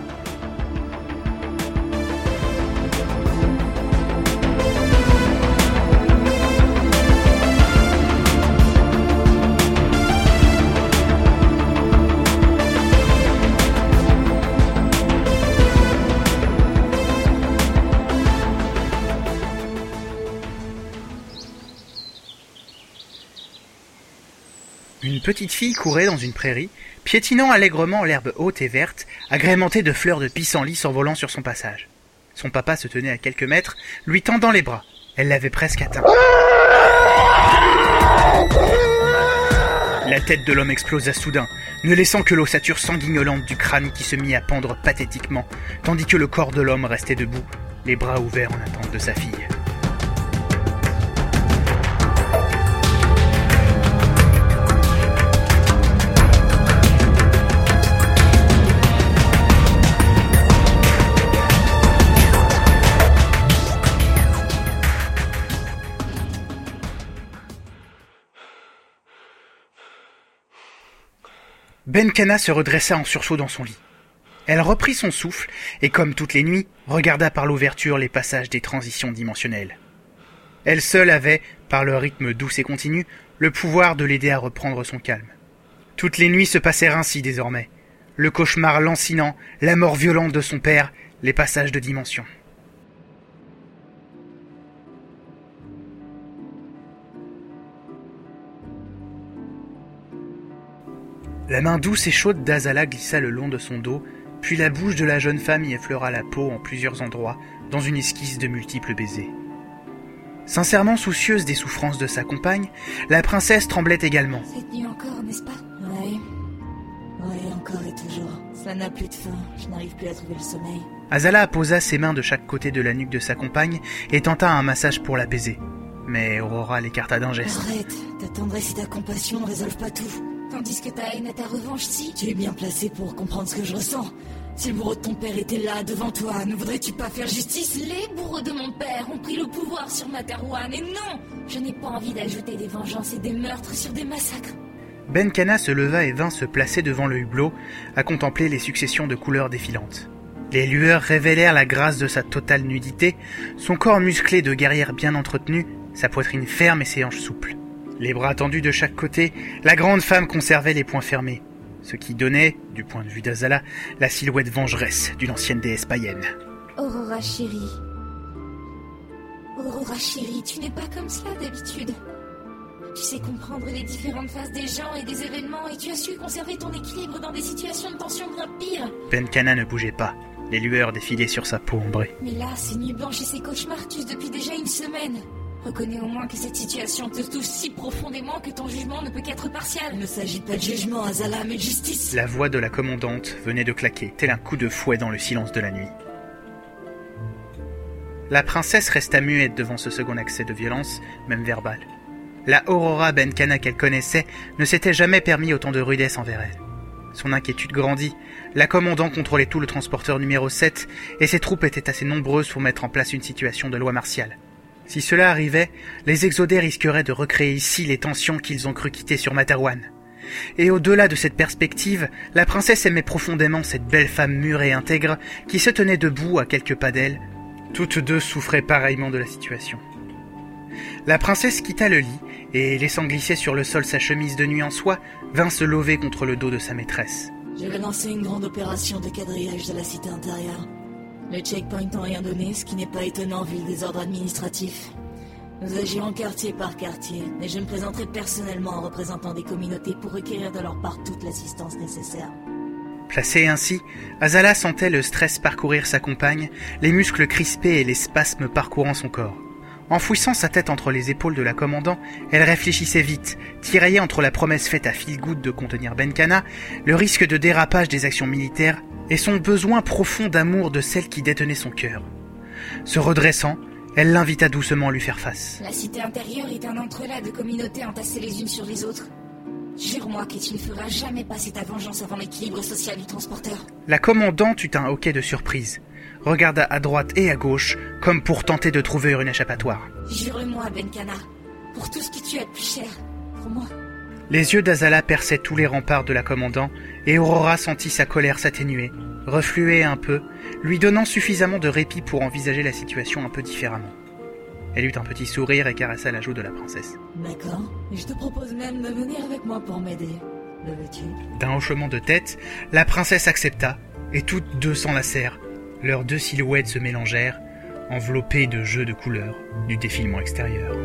Une petite fille courait dans une prairie piétinant allègrement l'herbe haute et verte, agrémentée de fleurs de pissenlit s'envolant sur son passage. Son papa se tenait à quelques mètres, lui tendant les bras. Elle l'avait presque atteint. La tête de l'homme explosa soudain, ne laissant que l'ossature sanguignolante du crâne qui se mit à pendre pathétiquement, tandis que le corps de l'homme restait debout, les bras ouverts en attente de sa fille. Benkana se redressa en sursaut dans son lit. Elle reprit son souffle et, comme toutes les nuits, regarda par l'ouverture les passages des transitions dimensionnelles. Elle seule avait, par le rythme doux et continu, le pouvoir de l'aider à reprendre son calme. Toutes les nuits se passèrent ainsi désormais. Le cauchemar lancinant, la mort violente de son père, les passages de dimension. La main douce et chaude d'Azala glissa le long de son dos, puis la bouche de la jeune femme y effleura la peau en plusieurs endroits, dans une esquisse de multiples baisers. Sincèrement soucieuse des souffrances de sa compagne, la princesse tremblait également. Cette nuit encore, n'est-ce pas? Oui. Oui, encore et toujours. Ça n'a plus de fin. Je n'arrive plus à trouver le sommeil. Azala posa ses mains de chaque côté de la nuque de sa compagne et tenta un massage pour l'apaiser. Mais Aurora l'écarta d'un geste. Arrête. Ta tendresse et ta compassion ne résolvent pas tout. Tandis que ta haine et ta revanche, si. Tu es bien placé pour comprendre ce que je ressens. Si le bourreau de ton père était là, devant toi, ne voudrais-tu pas faire justice? Les bourreaux de mon père ont pris le pouvoir sur Materwan, et non Je n'ai pas envie d'ajouter des vengeances et des meurtres sur des massacres. Benkana se leva et vint se placer devant le hublot, à contempler les successions de couleurs défilantes. Les lueurs révélèrent la grâce de sa totale nudité, son corps musclé de guerrière bien entretenue, sa poitrine ferme et ses hanches souples. Les bras tendus de chaque côté, la grande femme conservait les poings fermés, ce qui donnait, du point de vue d'Azala, la silhouette vengeresse d'une ancienne déesse païenne. Aurora chérie. Aurora chérie, tu n'es pas comme cela d'habitude. Tu sais comprendre les différentes phases des gens et des événements et tu as su conserver ton équilibre dans des situations de tension bien pires. Benkana ne bougeait pas, les lueurs défilaient sur sa peau ombrée. Mais là, ces nuits blanches et ces cauchemars depuis déjà une semaine. Reconnais au moins que cette situation te touche si profondément que ton jugement ne peut qu'être partial. Il ne s'agit pas de jugement, Azala, mais de justice. La voix de la commandante venait de claquer, tel un coup de fouet dans le silence de la nuit. La princesse resta muette devant ce second accès de violence, même verbale. La Aurora Benkana qu'elle connaissait ne s'était jamais permis autant de rudesse envers elle. Son inquiétude grandit. La commandant contrôlait tout le transporteur numéro 7 et ses troupes étaient assez nombreuses pour mettre en place une situation de loi martiale. Si cela arrivait, les exodés risqueraient de recréer ici les tensions qu'ils ont cru quitter sur Materwan. Et au-delà de cette perspective, la princesse aimait profondément cette belle femme mûre et intègre qui se tenait debout à quelques pas d'elle. Toutes deux souffraient pareillement de la situation. La princesse quitta le lit et, laissant glisser sur le sol sa chemise de nuit en soie, vint se lever contre le dos de sa maîtresse. Je vais une grande opération de quadrillage de la cité intérieure. Le checkpoint n'a rien donné, ce qui n'est pas étonnant vu le désordre administratif. Nous agirons quartier par quartier, et je me présenterai personnellement en représentant des communautés pour requérir de leur part toute l'assistance nécessaire. Placée ainsi, Azala sentait le stress parcourir sa compagne, les muscles crispés et les spasmes parcourant son corps. Enfouissant sa tête entre les épaules de la commandant, elle réfléchissait vite, tiraillée entre la promesse faite à Philgood de contenir Benkana, le risque de dérapage des actions militaires et son besoin profond d'amour de celle qui détenait son cœur. Se redressant, elle l'invita doucement à lui faire face. La cité intérieure est un entrelac de communautés entassées les unes sur les autres. Jure-moi que tu ne feras jamais passer ta vengeance avant l'équilibre social du transporteur. La commandante eut un hoquet de surprise, regarda à droite et à gauche, comme pour tenter de trouver une échappatoire. Jure-moi, Benkana, pour tout ce que tu as de plus cher, pour moi. Les yeux d'Azala perçaient tous les remparts de la commandant, et Aurora sentit sa colère s'atténuer, refluer un peu, lui donnant suffisamment de répit pour envisager la situation un peu différemment. Elle eut un petit sourire et caressa la joue de la princesse. D'accord. Je te propose même de venir avec moi pour m'aider. Le veux-tu? D'un hochement de tête, la princesse accepta, et toutes deux s'enlacèrent. Leurs deux silhouettes se mélangèrent, enveloppées de jeux de couleurs du défilement extérieur.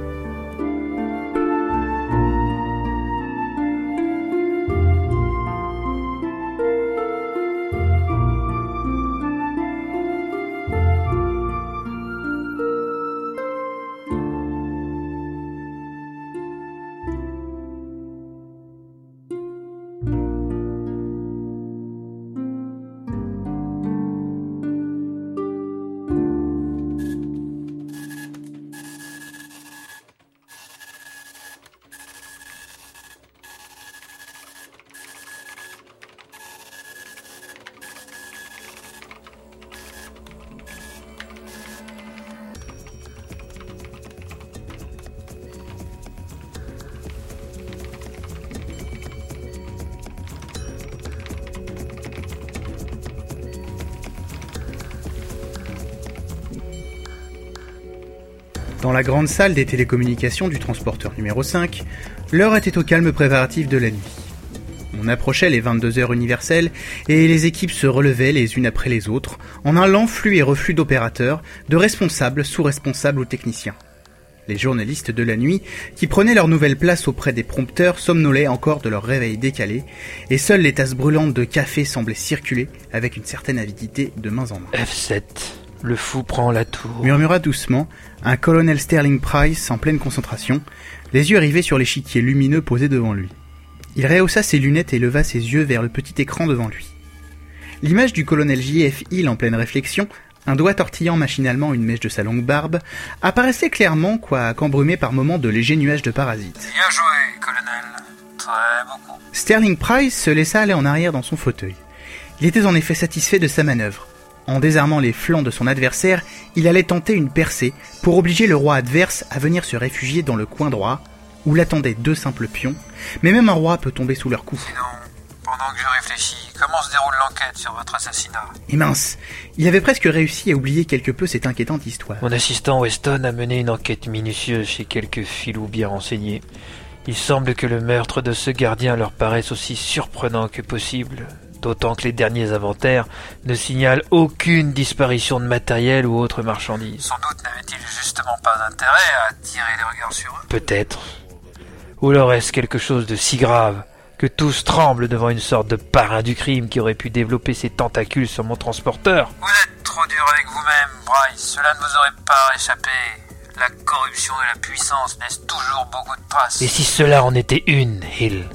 La grande salle des télécommunications du transporteur numéro 5, l'heure était au calme préparatif de la nuit. On approchait les 22 heures universelles et les équipes se relevaient les unes après les autres en un lent flux et reflux d'opérateurs, de responsables, sous-responsables ou techniciens. Les journalistes de la nuit, qui prenaient leur nouvelle place auprès des prompteurs, somnolaient encore de leur réveil décalé, et seules les tasses brûlantes de café semblaient circuler avec une certaine avidité de mains en main. F7. Le fou prend la tour. Murmura doucement un colonel Sterling Price en pleine concentration, les yeux rivés sur l'échiquier lumineux posé devant lui. Il rehaussa ses lunettes et leva ses yeux vers le petit écran devant lui. L'image du colonel J.F. Hill en pleine réflexion, un doigt tortillant machinalement une mèche de sa longue barbe, apparaissait clairement, quoique embrumé par moments de légers nuages de parasites. Bien joué, colonel. Très beaucoup. Sterling Price se laissa aller en arrière dans son fauteuil. Il était en effet satisfait de sa manœuvre. En désarmant les flancs de son adversaire, il allait tenter une percée pour obliger le roi adverse à venir se réfugier dans le coin droit, où l'attendaient deux simples pions, mais même un roi peut tomber sous leur coup. Sinon, pendant que je réfléchis, comment se déroule l'enquête sur votre assassinat? Et mince, il avait presque réussi à oublier quelque peu cette inquiétante histoire. Mon assistant Weston a mené une enquête minutieuse chez quelques filous bien renseignés. Il semble que le meurtre de ce gardien leur paraisse aussi surprenant que possible, d'autant que les derniers inventaires ne signalent aucune disparition de matériel ou autre marchandise. Sans doute n'avait-il justement pas intérêt à attirer les regards sur eux Peut-être. Ou alors est-ce quelque chose de si grave que tous tremblent devant une sorte de parrain du crime qui aurait pu développer ses tentacules sur mon transporteur? Vous êtes trop dur avec vous-même, Bryce. Cela ne vous aurait pas échappé. La corruption de la puissance laisse toujours beaucoup de traces. Et si cela en était une, Hill?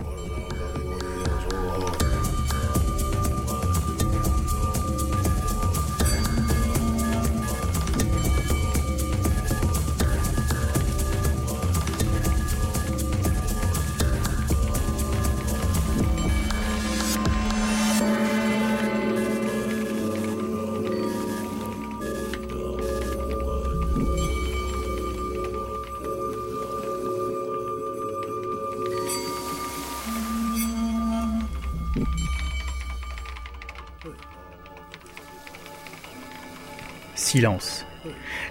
Silence.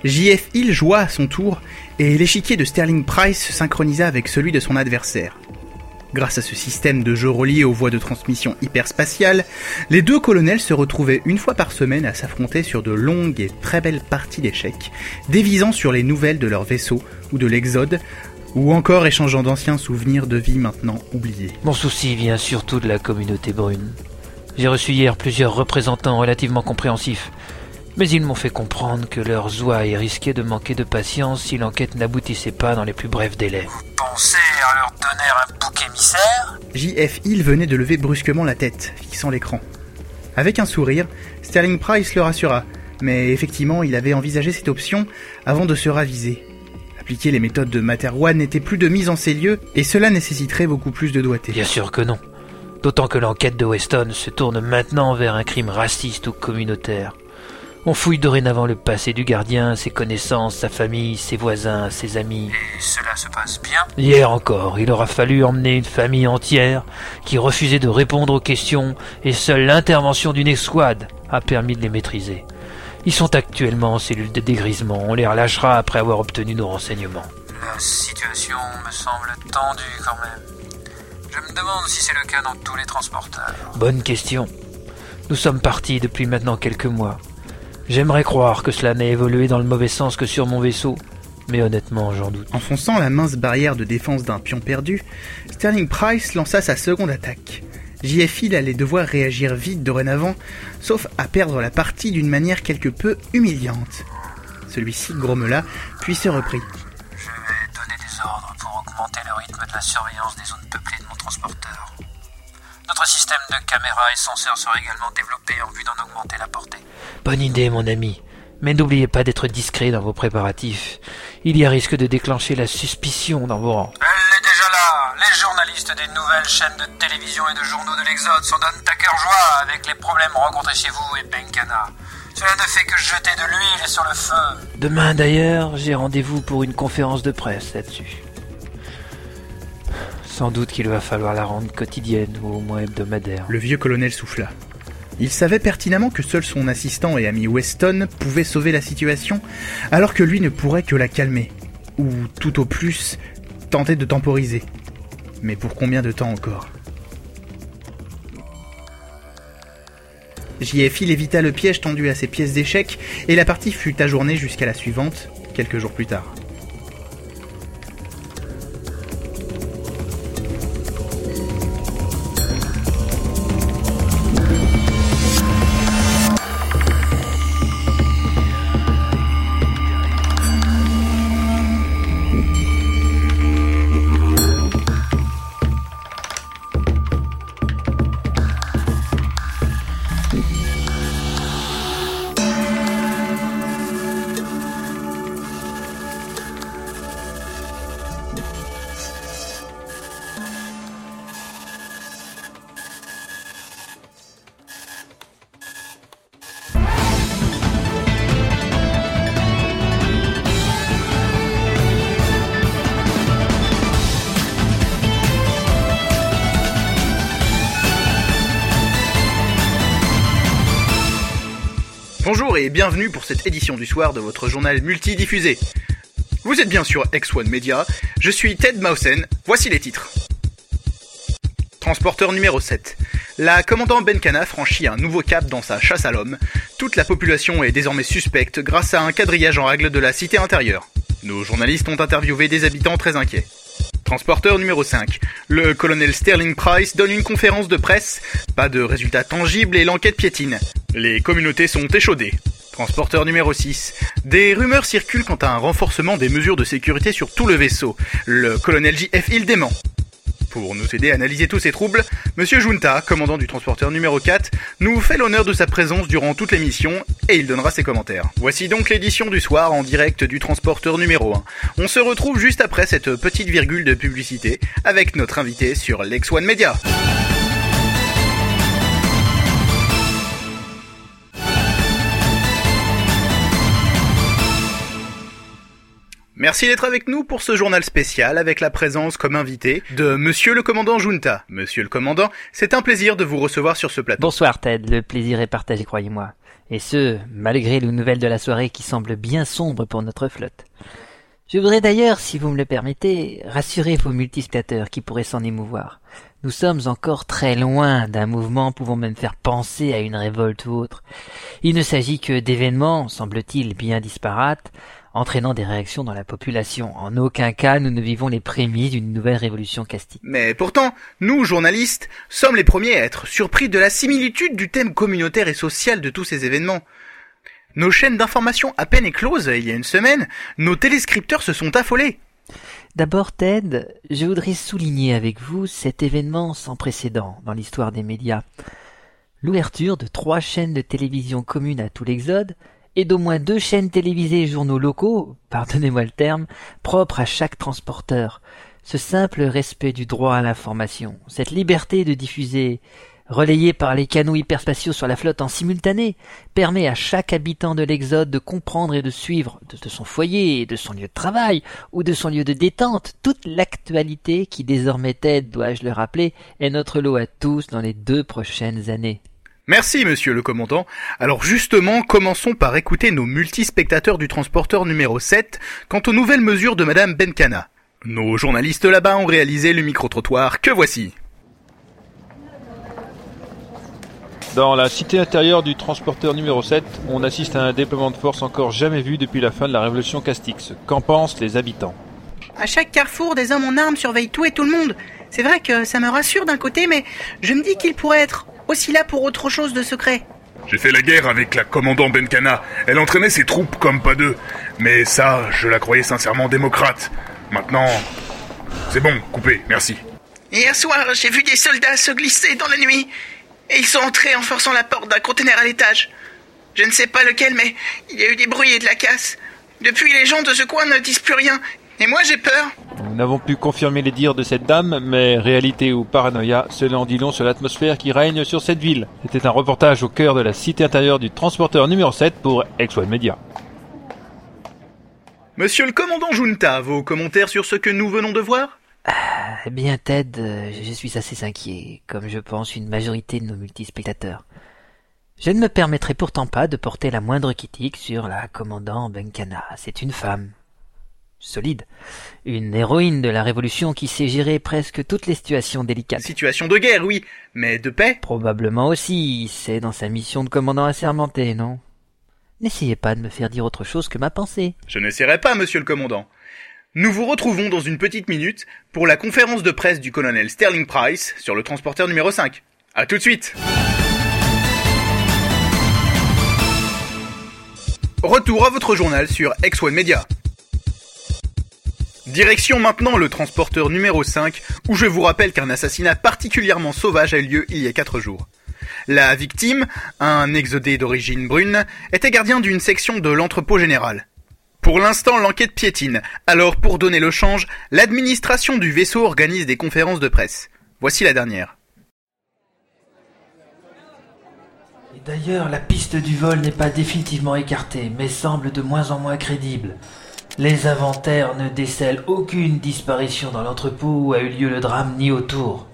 J.F. Hill joua à son tour et l'échiquier de Sterling Price se synchronisa avec celui de son adversaire. Grâce à ce système de jeu relié aux voies de transmission hyperspatiales, les deux colonels se retrouvaient une fois par semaine à s'affronter sur de longues et très belles parties d'échecs, dévisant sur les nouvelles de leur vaisseau ou de l'Exode, ou encore échangeant d'anciens souvenirs de vie maintenant oubliés. Mon souci vient surtout de la communauté brune. J'ai reçu hier plusieurs représentants relativement compréhensifs, mais ils m'ont fait comprendre que leurs ouailles risquaient de manquer de patience si l'enquête n'aboutissait pas dans les plus brefs délais. Pensez à leur donner un bouc émissaire? J.F. Hill venait de lever brusquement la tête, fixant l'écran. Avec un sourire, Sterling Price le rassura, mais effectivement, il avait envisagé cette option avant de se raviser. Appliquer les méthodes de Materwan n'était plus de mise en ces lieux, et cela nécessiterait beaucoup plus de doigté. Bien sûr que non. D'autant que l'enquête de Weston se tourne maintenant vers un crime raciste ou communautaire. On fouille dorénavant le passé du gardien, ses connaissances, sa famille, ses voisins, ses amis. Et cela se passe bien? Hier encore, il aura fallu emmener une famille entière qui refusait de répondre aux questions et seule l'intervention d'une escouade a permis de les maîtriser. Ils sont actuellement en cellule de dégrisement, on les relâchera après avoir obtenu nos renseignements. La situation me semble tendue quand même. Je me demande si c'est le cas dans tous les transporteurs. Bonne question. Nous sommes partis depuis maintenant quelques mois. J'aimerais croire que cela n'ait évolué dans le mauvais sens que sur mon vaisseau, mais honnêtement j'en doute. Enfonçant la mince barrière de défense d'un pion perdu, Sterling Price lança sa seconde attaque. JF Hill allait devoir réagir vite dorénavant, sauf à perdre la partie d'une manière quelque peu humiliante. Celui-ci grommela, puis se reprit. Je vais donner des ordres pour augmenter le rythme de la surveillance des zones peuplées de mon transporteur. Notre système de caméras et senseurs sera également développé en vue d'en augmenter la portée. Bonne idée, mon ami. Mais n'oubliez pas d'être discret dans vos préparatifs. Il y a risque de déclencher la suspicion dans vos rangs. Elle est déjà là Les journalistes des nouvelles chaînes de télévision et de journaux de l'Exode s'en donnent à cœur joie avec les problèmes rencontrés chez vous et Benkana. Cela ne fait que jeter de l'huile sur le feu. Demain d'ailleurs, j'ai rendez-vous pour une conférence de presse là-dessus. Sans doute qu'il va falloir la rendre quotidienne ou au moins hebdomadaire. Le vieux colonel souffla. Il savait pertinemment que seul son assistant et ami Weston pouvait sauver la situation, alors que lui ne pourrait que la calmer. Ou tout au plus, tenter de temporiser. Mais pour combien de temps encore? JFI évita le piège tendu à ses pièces d'échecs et la partie fut ajournée jusqu'à la suivante, quelques jours plus tard. Cette édition du soir de votre journal multidiffusé. Vous êtes bien sûr X1 Media, je suis Ted Mausen, voici les titres. Transporteur numéro 7. La commandant Benkana franchit un nouveau cap dans sa chasse à l'homme. Toute la population est désormais suspecte grâce à un quadrillage en règle de la cité intérieure. Nos journalistes ont interviewé des habitants très inquiets. Transporteur numéro 5. Le colonel Sterling Price donne une conférence de presse. Pas de résultats tangibles et l'enquête piétine. Les communautés sont échaudées. Transporteur numéro 6. Des rumeurs circulent quant à un renforcement des mesures de sécurité sur tout le vaisseau. Le colonel JF Hill dément. Pour nous aider à analyser tous ces troubles, Monsieur Junta, commandant du transporteur numéro 4, nous fait l'honneur de sa présence durant toute l'émission et il donnera ses commentaires. Voici donc l'édition du soir en direct du transporteur numéro 1. On se retrouve juste après cette petite virgule de publicité avec notre invité sur Lex One Media. Merci d'être avec nous pour ce journal spécial avec la présence comme invité de Monsieur le Commandant Junta. Monsieur le Commandant, c'est un plaisir de vous recevoir sur ce plateau. Bonsoir Ted, le plaisir est partagé, croyez-moi. Et ce, malgré les nouvelles de la soirée qui semblent bien sombres pour notre flotte. Je voudrais d'ailleurs, si vous me le permettez, rassurer vos multispectateurs qui pourraient s'en émouvoir. Nous sommes encore très loin d'un mouvement pouvant même faire penser à une révolte ou autre. Il ne s'agit que d'événements, semble-t-il, bien disparates, entraînant des réactions dans la population. En aucun cas nous ne vivons les prémices d'une nouvelle révolution castique. Mais pourtant, nous, journalistes, sommes les premiers à être surpris de la similitude du thème communautaire et social de tous ces événements. Nos chaînes d'information à peine écloses il y a une semaine, nos téléscripteurs se sont affolés. D'abord, Ted, je voudrais souligner avec vous cet événement sans précédent dans l'histoire des médias. L'ouverture de trois chaînes de télévision communes à tout l'Exode et d'au moins deux chaînes télévisées et journaux locaux, pardonnez-moi le terme, propres à chaque transporteur. Ce simple respect du droit à l'information, cette liberté de diffuser, relayée par les canaux hyperspatiaux sur la flotte en simultané, permet à chaque habitant de l'Exode de comprendre et de suivre, de, son foyer, de son lieu de travail, ou de son lieu de détente, toute l'actualité qui désormais aide, dois-je le rappeler, est notre lot à tous dans les deux prochaines années. Merci, monsieur le commandant. Alors justement, commençons par écouter nos multispectateurs du transporteur numéro 7 quant aux nouvelles mesures de madame Benkana. Nos journalistes là-bas ont réalisé le micro-trottoir que voici. Dans la cité intérieure du transporteur numéro 7, on assiste à un déploiement de force encore jamais vu depuis la fin de la révolution Castix. Qu'en pensent les habitants? À chaque carrefour, des hommes en armes surveillent tout et tout le monde. C'est vrai que ça me rassure d'un côté, mais je me dis qu'il pourrait être aussi là pour autre chose de secret. J'ai fait la guerre avec la commandant Benkana. Elle entraînait ses troupes comme pas deux. Mais ça, je la croyais sincèrement démocrate. Maintenant, c'est bon, coupé, merci. Hier soir, j'ai vu des soldats se glisser dans la nuit. Et ils sont entrés en forçant la porte d'un conteneur à l'étage. Je ne sais pas lequel, mais il y a eu des bruits et de la casse. Depuis, les gens de ce coin ne disent plus rien. Et moi, j'ai peur. Nous n'avons pu confirmer les dires de cette dame, mais réalité ou paranoïa, cela en dit long sur l'atmosphère qui règne sur cette ville. C'était un reportage au cœur de la cité intérieure du transporteur numéro 7 pour X1 Media. Monsieur le commandant Junta, vos commentaires sur ce que nous venons de voir? Eh bien, Ted, euh, je suis assez inquiet, comme je pense une majorité de nos multispectateurs. Je ne me permettrai pourtant pas de porter la moindre critique sur la commandant Benkana. C'est une femme. Solide. Une héroïne de la Révolution qui sait gérer presque toutes les situations délicates. Situation de guerre, oui, mais de paix Probablement aussi, c'est dans sa mission de commandant assermenté, non? N'essayez pas de me faire dire autre chose que ma pensée. Je n'essaierai pas, monsieur le commandant. Nous vous retrouvons dans une petite minute pour la conférence de presse du colonel Sterling Price sur le transporteur numéro 5. A tout de suite Retour à votre journal sur X1 Media. Direction maintenant le transporteur numéro 5, où je vous rappelle qu'un assassinat particulièrement sauvage a eu lieu il y a 4 jours. La victime, un exodé d'origine brune, était gardien d'une section de l'entrepôt général. Pour l'instant, l'enquête piétine. Alors, pour donner le change, l'administration du vaisseau organise des conférences de presse. Voici la dernière. D'ailleurs, la piste du vol n'est pas définitivement écartée, mais semble de moins en moins crédible. Les inventaires ne décèlent aucune disparition dans l'entrepôt où a eu lieu le drame ni autour.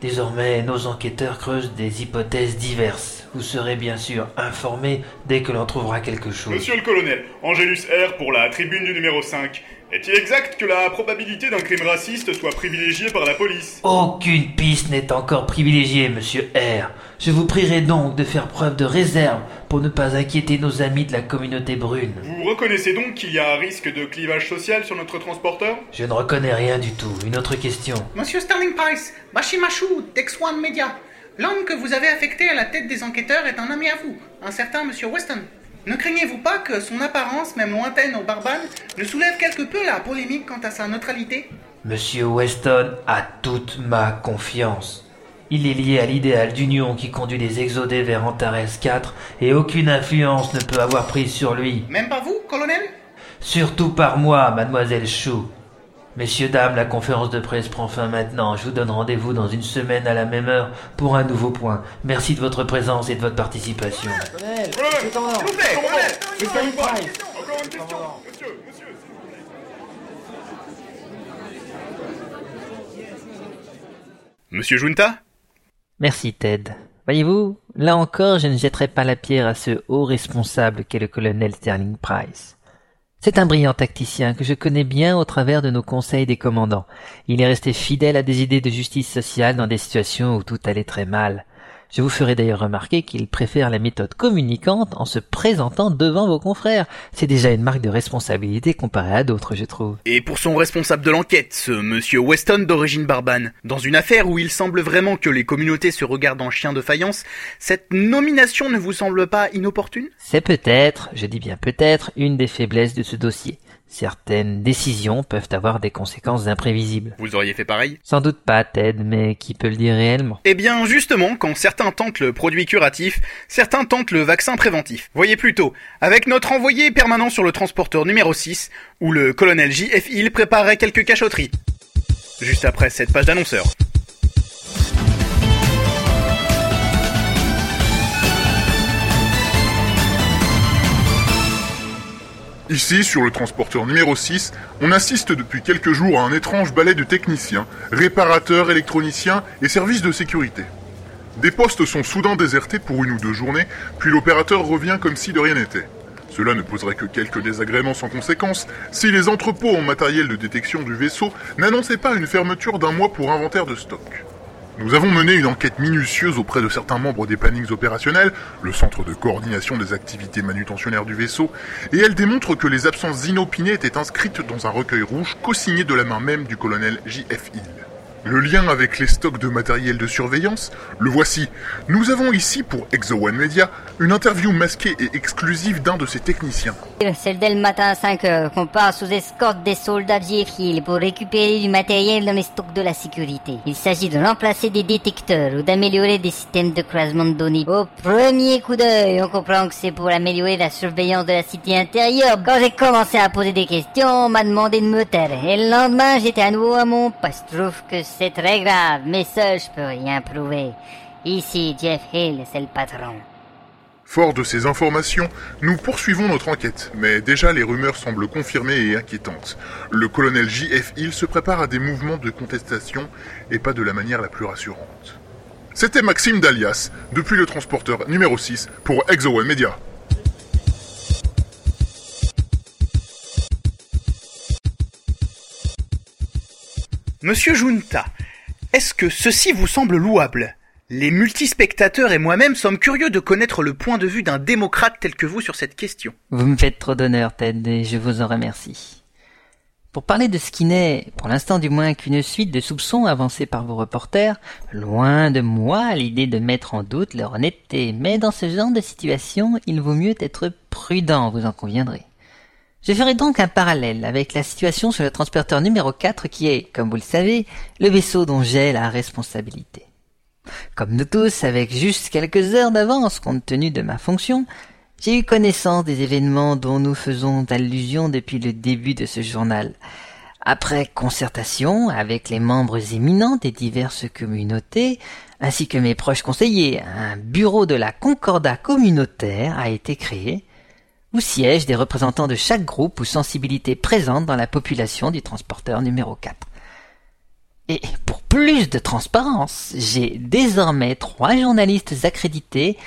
Désormais, nos enquêteurs creusent des hypothèses diverses. Vous serez bien sûr informés dès que l'on trouvera quelque chose. Monsieur le colonel, Angelus R pour la tribune du numéro 5. Est-il exact que la probabilité d'un crime raciste soit privilégiée par la police Aucune piste n'est encore privilégiée, monsieur R. Je vous prierai donc de faire preuve de réserve pour ne pas inquiéter nos amis de la communauté brune. Vous reconnaissez donc qu'il y a un risque de clivage social sur notre transporteur Je ne reconnais rien du tout. Une autre question. Monsieur Sterling Price, Bashimashu, Tex One Media. L'homme que vous avez affecté à la tête des enquêteurs est un ami à vous, un certain monsieur Weston. Ne craignez-vous pas que son apparence, même lointaine au Barbane, ne soulève quelque peu la polémique quant à sa neutralité? Monsieur Weston a toute ma confiance. Il est lié à l'idéal d'union qui conduit les exodés vers Antares 4 et aucune influence ne peut avoir prise sur lui. Même pas vous, colonel? Surtout par moi, mademoiselle Chou. Messieurs, dames, la conférence de presse prend fin maintenant. Je vous donne rendez-vous dans une semaine à la même heure pour un nouveau point. Merci de votre présence et de votre participation. Colonel, s'il vous plaît, colonel C'est Sterling Price Encore une question Monsieur, monsieur Monsieur Junta? Merci Ted. Voyez-vous, là encore, je ne jetterai pas la pierre à ce haut responsable qu'est le colonel Sterling Price. C'est un brillant tacticien que je connais bien au travers de nos conseils des commandants. Il est resté fidèle à des idées de justice sociale dans des situations où tout allait très mal. Je vous ferai d'ailleurs remarquer qu'il préfère la méthode communicante en se présentant devant vos confrères. C'est déjà une marque de responsabilité comparée à d'autres, je trouve. Et pour son responsable de l'enquête, ce monsieur Weston d'origine barbane, dans une affaire où il semble vraiment que les communautés se regardent en chien de faïence, cette nomination ne vous semble pas inopportune? C'est peut-être, je dis bien peut-être, une des faiblesses de ce dossier. Certaines décisions peuvent avoir des conséquences imprévisibles. Vous auriez fait pareil? Sans doute pas, Ted, mais qui peut le dire réellement? Eh bien, justement, quand certains tentent le produit curatif, certains tentent le vaccin préventif. Voyez plutôt, avec notre envoyé permanent sur le transporteur numéro 6, où le colonel J.F. Hill préparait quelques cachotteries. Juste après cette page d'annonceur. Ici, sur le transporteur numéro 6, on assiste depuis quelques jours à un étrange balai de techniciens, réparateurs, électroniciens et services de sécurité. Des postes sont soudain désertés pour une ou deux journées, puis l'opérateur revient comme si de rien n'était. Cela ne poserait que quelques désagréments sans conséquence si les entrepôts en matériel de détection du vaisseau n'annonçaient pas une fermeture d'un mois pour inventaire de stock. Nous avons mené une enquête minutieuse auprès de certains membres des plannings opérationnels, le centre de coordination des activités manutentionnaires du vaisseau, et elle démontre que les absences inopinées étaient inscrites dans un recueil rouge co-signé de la main même du colonel J.F. Hill. Le lien avec les stocks de matériel de surveillance, le voici. Nous avons ici pour Exo One Media une interview masquée et exclusive d'un de ses techniciens. Celle dès le matin à 5 heures qu'on part sous escorte des soldats Hill pour récupérer du matériel dans les stocks de la sécurité. Il s'agit de remplacer des détecteurs ou d'améliorer des systèmes de croisement de données. Au premier coup d'œil, on comprend que c'est pour améliorer la surveillance de la cité intérieure. Quand j'ai commencé à poser des questions, on m'a demandé de me taire. Et le lendemain, j'étais à nouveau à mon poste. Je trouve que c'est très grave, mais ça, je peux rien prouver. Ici, Jeff Hill, c'est le patron. Fort de ces informations, nous poursuivons notre enquête, mais déjà les rumeurs semblent confirmées et inquiétantes. Le colonel J.F. Hill se prépare à des mouvements de contestation et pas de la manière la plus rassurante. C'était Maxime Dalias, depuis le transporteur numéro 6 pour Exo One Media. Monsieur Junta, est-ce que ceci vous semble louable? Les multispectateurs et moi-même sommes curieux de connaître le point de vue d'un démocrate tel que vous sur cette question. Vous me faites trop d'honneur, Ted, et je vous en remercie. Pour parler de ce qui n'est, pour l'instant du moins, qu'une suite de soupçons avancés par vos reporters, loin de moi l'idée de mettre en doute leur honnêteté, mais dans ce genre de situation, il vaut mieux être prudent, vous en conviendrez. Je ferai donc un parallèle avec la situation sur le transporteur numéro 4 qui est, comme vous le savez, le vaisseau dont j'ai la responsabilité. Comme nous tous, avec juste quelques heures d'avance compte tenu de ma fonction, j'ai eu connaissance des événements dont nous faisons allusion depuis le début de ce journal. Après concertation avec les membres éminents des diverses communautés, ainsi que mes proches conseillers, un bureau de la Concordat communautaire a été créé où siègent des représentants de chaque groupe ou sensibilité présente dans la population du transporteur numéro 4. Et pour plus de transparence, j'ai désormais trois journalistes accrédités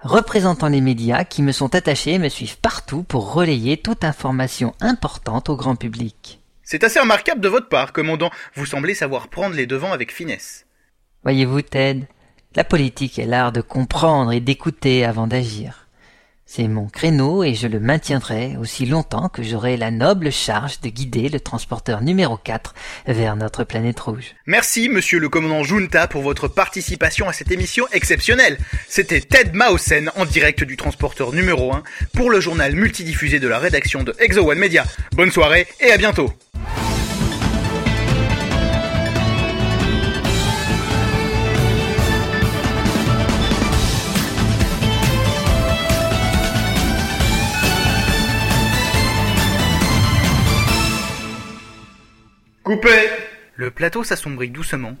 représentant les médias qui me sont attachés et me suivent partout pour relayer toute information importante au grand public. C'est assez remarquable de votre part, commandant. Vous semblez savoir prendre les devants avec finesse. Voyez-vous, Ted, la politique est l'art de comprendre et d'écouter avant d'agir. C'est mon créneau et je le maintiendrai aussi longtemps que j'aurai la noble charge de guider le transporteur numéro 4 vers notre planète rouge. Merci, monsieur le commandant Junta, pour votre participation à cette émission exceptionnelle. C'était Ted Mausen en direct du transporteur numéro 1 pour le journal multidiffusé de la rédaction de Exo One Media. Bonne soirée et à bientôt. Le plateau s'assombrit doucement,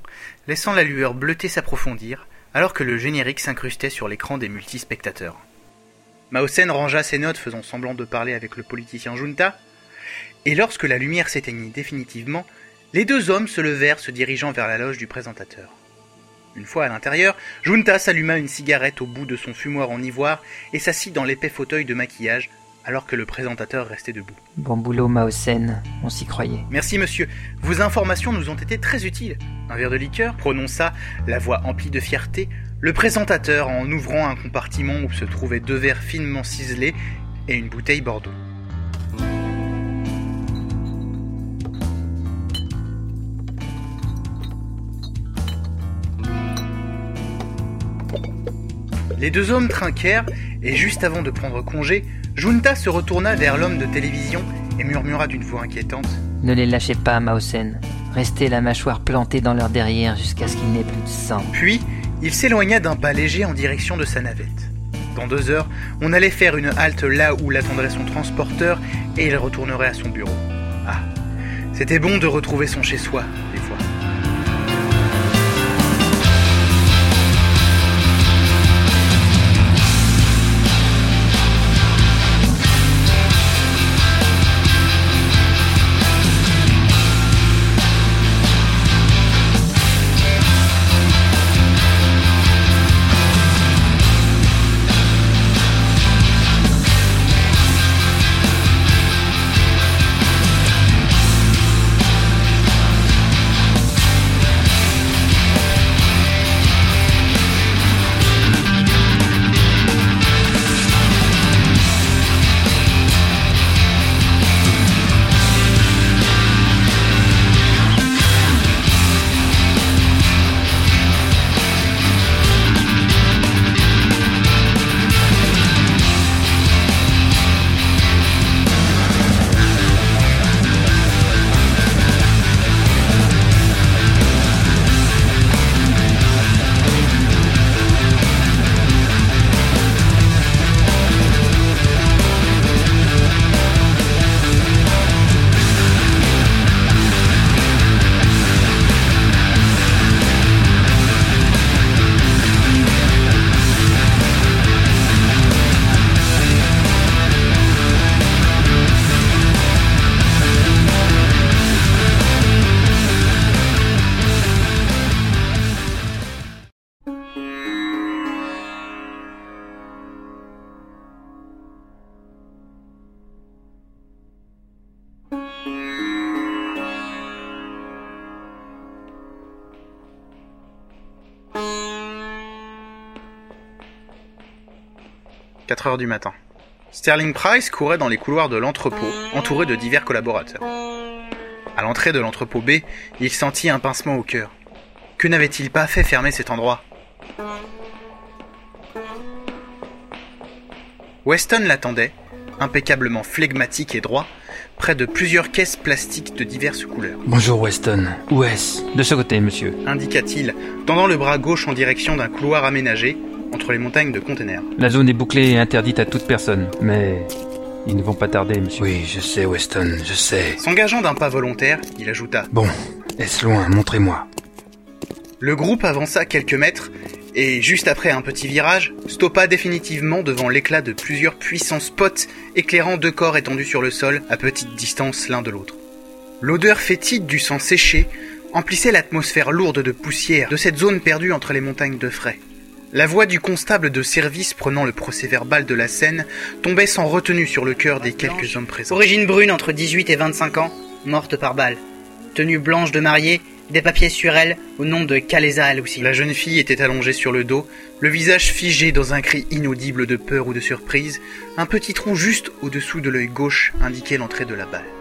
laissant la lueur bleutée s'approfondir, alors que le générique s'incrustait sur l'écran des multispectateurs. Maosen rangea ses notes faisant semblant de parler avec le politicien Junta, et lorsque la lumière s'éteignit définitivement, les deux hommes se levèrent se dirigeant vers la loge du présentateur. Une fois à l'intérieur, Junta s'alluma une cigarette au bout de son fumoir en ivoire et s'assit dans l'épais fauteuil de maquillage, alors que le présentateur restait debout. Bon boulot, Maosen, on s'y croyait. Merci monsieur, vos informations nous ont été très utiles. Un verre de liqueur prononça, la voix emplie de fierté, le présentateur en ouvrant un compartiment où se trouvaient deux verres finement ciselés et une bouteille Bordeaux. Les deux hommes trinquèrent et juste avant de prendre congé, Junta se retourna vers l'homme de télévision et murmura d'une voix inquiétante. Ne les lâchez pas, Maosen. Restez la mâchoire plantée dans leur derrière jusqu'à ce qu'il n'ait plus de sang. Puis, il s'éloigna d'un pas léger en direction de sa navette. Dans deux heures, on allait faire une halte là où l'attendrait son transporteur et il retournerait à son bureau. Ah, c'était bon de retrouver son chez-soi, 4 heures du matin. Sterling Price courait dans les couloirs de l'entrepôt, entouré de divers collaborateurs. À l'entrée de l'entrepôt B, il sentit un pincement au cœur. Que n'avait-il pas fait fermer cet endroit? Weston l'attendait, impeccablement flegmatique et droit, près de plusieurs caisses plastiques de diverses couleurs. Bonjour Weston. Où est-ce? De ce côté, monsieur. Indiqua-t-il, tendant le bras gauche en direction d'un couloir aménagé entre les montagnes de containers. La zone est bouclée et interdite à toute personne, mais ils ne vont pas tarder, monsieur. Oui, je sais Weston, je sais. S'engageant d'un pas volontaire, il ajouta Bon, est-ce loin? Montrez-moi. Le groupe avança quelques mètres et, juste après un petit virage, stoppa définitivement devant l'éclat de plusieurs puissants spots éclairant deux corps étendus sur le sol à petite distance l'un de l'autre. L'odeur fétide du sang séché emplissait l'atmosphère lourde de poussière de cette zone perdue entre les montagnes de frais. La voix du constable de service prenant le procès-verbal de la scène tombait sans retenue sur le cœur des quelques hommes présents. Origine brune entre 18 et 25 ans, morte par balle. Tenue blanche de mariée, des papiers sur elle au nom de Kaleza aussi. La jeune fille était allongée sur le dos, le visage figé dans un cri inaudible de peur ou de surprise. Un petit trou juste au-dessous de l'œil gauche indiquait l'entrée de la balle.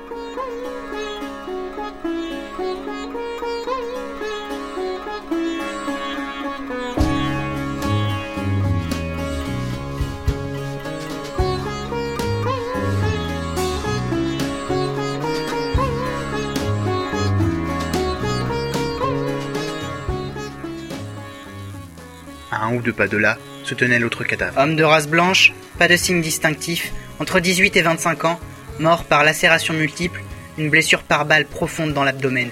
Un ou deux pas de là se tenait l'autre cadavre. Homme de race blanche, pas de signe distinctif, entre 18 et 25 ans, mort par lacération multiple, une blessure par balle profonde dans l'abdomen.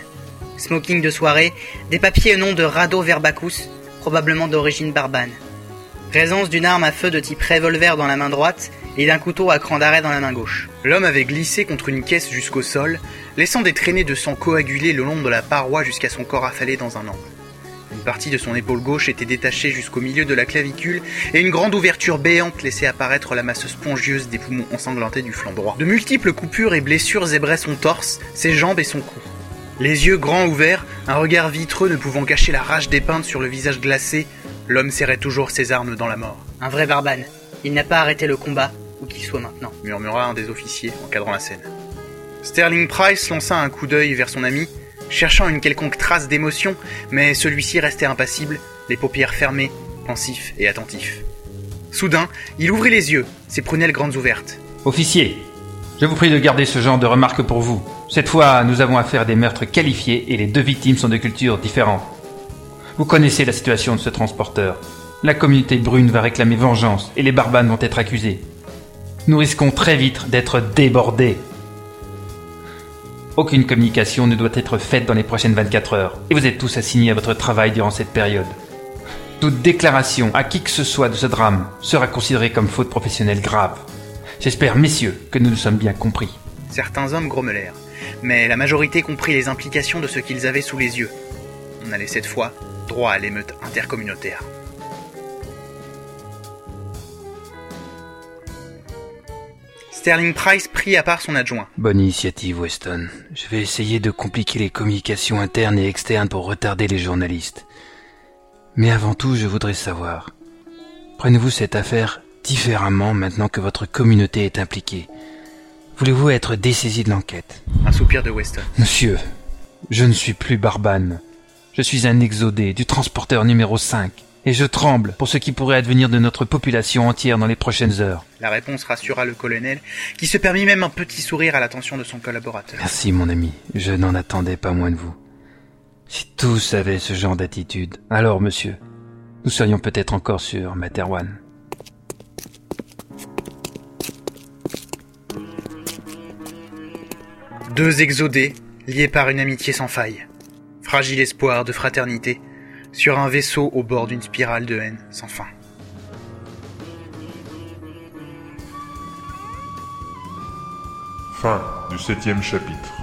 Smoking de soirée, des papiers au nom de Rado Verbacus, probablement d'origine barbane. Présence d'une arme à feu de type revolver dans la main droite et d'un couteau à cran d'arrêt dans la main gauche. L'homme avait glissé contre une caisse jusqu'au sol, laissant des traînées de sang coagulées le long de la paroi jusqu'à son corps affalé dans un angle. Une partie de son épaule gauche était détachée jusqu'au milieu de la clavicule et une grande ouverture béante laissait apparaître la masse spongieuse des poumons ensanglantés du flanc droit. De multiples coupures et blessures zébraient son torse, ses jambes et son cou. Les yeux grands ouverts, un regard vitreux ne pouvant cacher la rage dépeinte sur le visage glacé, l'homme serrait toujours ses armes dans la mort. Un vrai barbane. Il n'a pas arrêté le combat, où qu'il soit maintenant. murmura un des officiers encadrant la scène. Sterling Price lança un coup d'œil vers son ami, cherchant une quelconque trace d'émotion, mais celui-ci restait impassible, les paupières fermées, pensif et attentif. Soudain, il ouvrit les yeux, ses prunelles grandes ouvertes. Officier, je vous prie de garder ce genre de remarques pour vous. Cette fois, nous avons affaire à des meurtres qualifiés et les deux victimes sont de cultures différentes. Vous connaissez la situation de ce transporteur. La communauté brune va réclamer vengeance et les barbanes vont être accusés. Nous risquons très vite d'être débordés. Aucune communication ne doit être faite dans les prochaines 24 heures, et vous êtes tous assignés à votre travail durant cette période. Toute déclaration à qui que ce soit de ce drame sera considérée comme faute professionnelle grave. J'espère, messieurs, que nous nous sommes bien compris. Certains hommes grommelèrent, mais la majorité comprit les implications de ce qu'ils avaient sous les yeux. On allait cette fois droit à l'émeute intercommunautaire. Sterling Price prit à part son adjoint. Bonne initiative, Weston. Je vais essayer de compliquer les communications internes et externes pour retarder les journalistes. Mais avant tout, je voudrais savoir, prenez-vous cette affaire différemment maintenant que votre communauté est impliquée? Voulez-vous être dessaisi de l'enquête? Un soupir de Weston. Monsieur, je ne suis plus Barbane. Je suis un exodé du transporteur numéro 5. Et je tremble pour ce qui pourrait advenir de notre population entière dans les prochaines heures. La réponse rassura le colonel, qui se permit même un petit sourire à l'attention de son collaborateur. Merci, mon ami. Je n'en attendais pas moins de vous. Si tous avaient ce genre d'attitude, alors, monsieur, nous serions peut-être encore sur Materwan. Deux exodés, liés par une amitié sans faille. Fragile espoir de fraternité, sur un vaisseau au bord d'une spirale de haine sans fin. Fin du septième chapitre.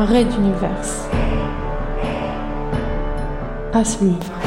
Un raid d'univers. À suivre.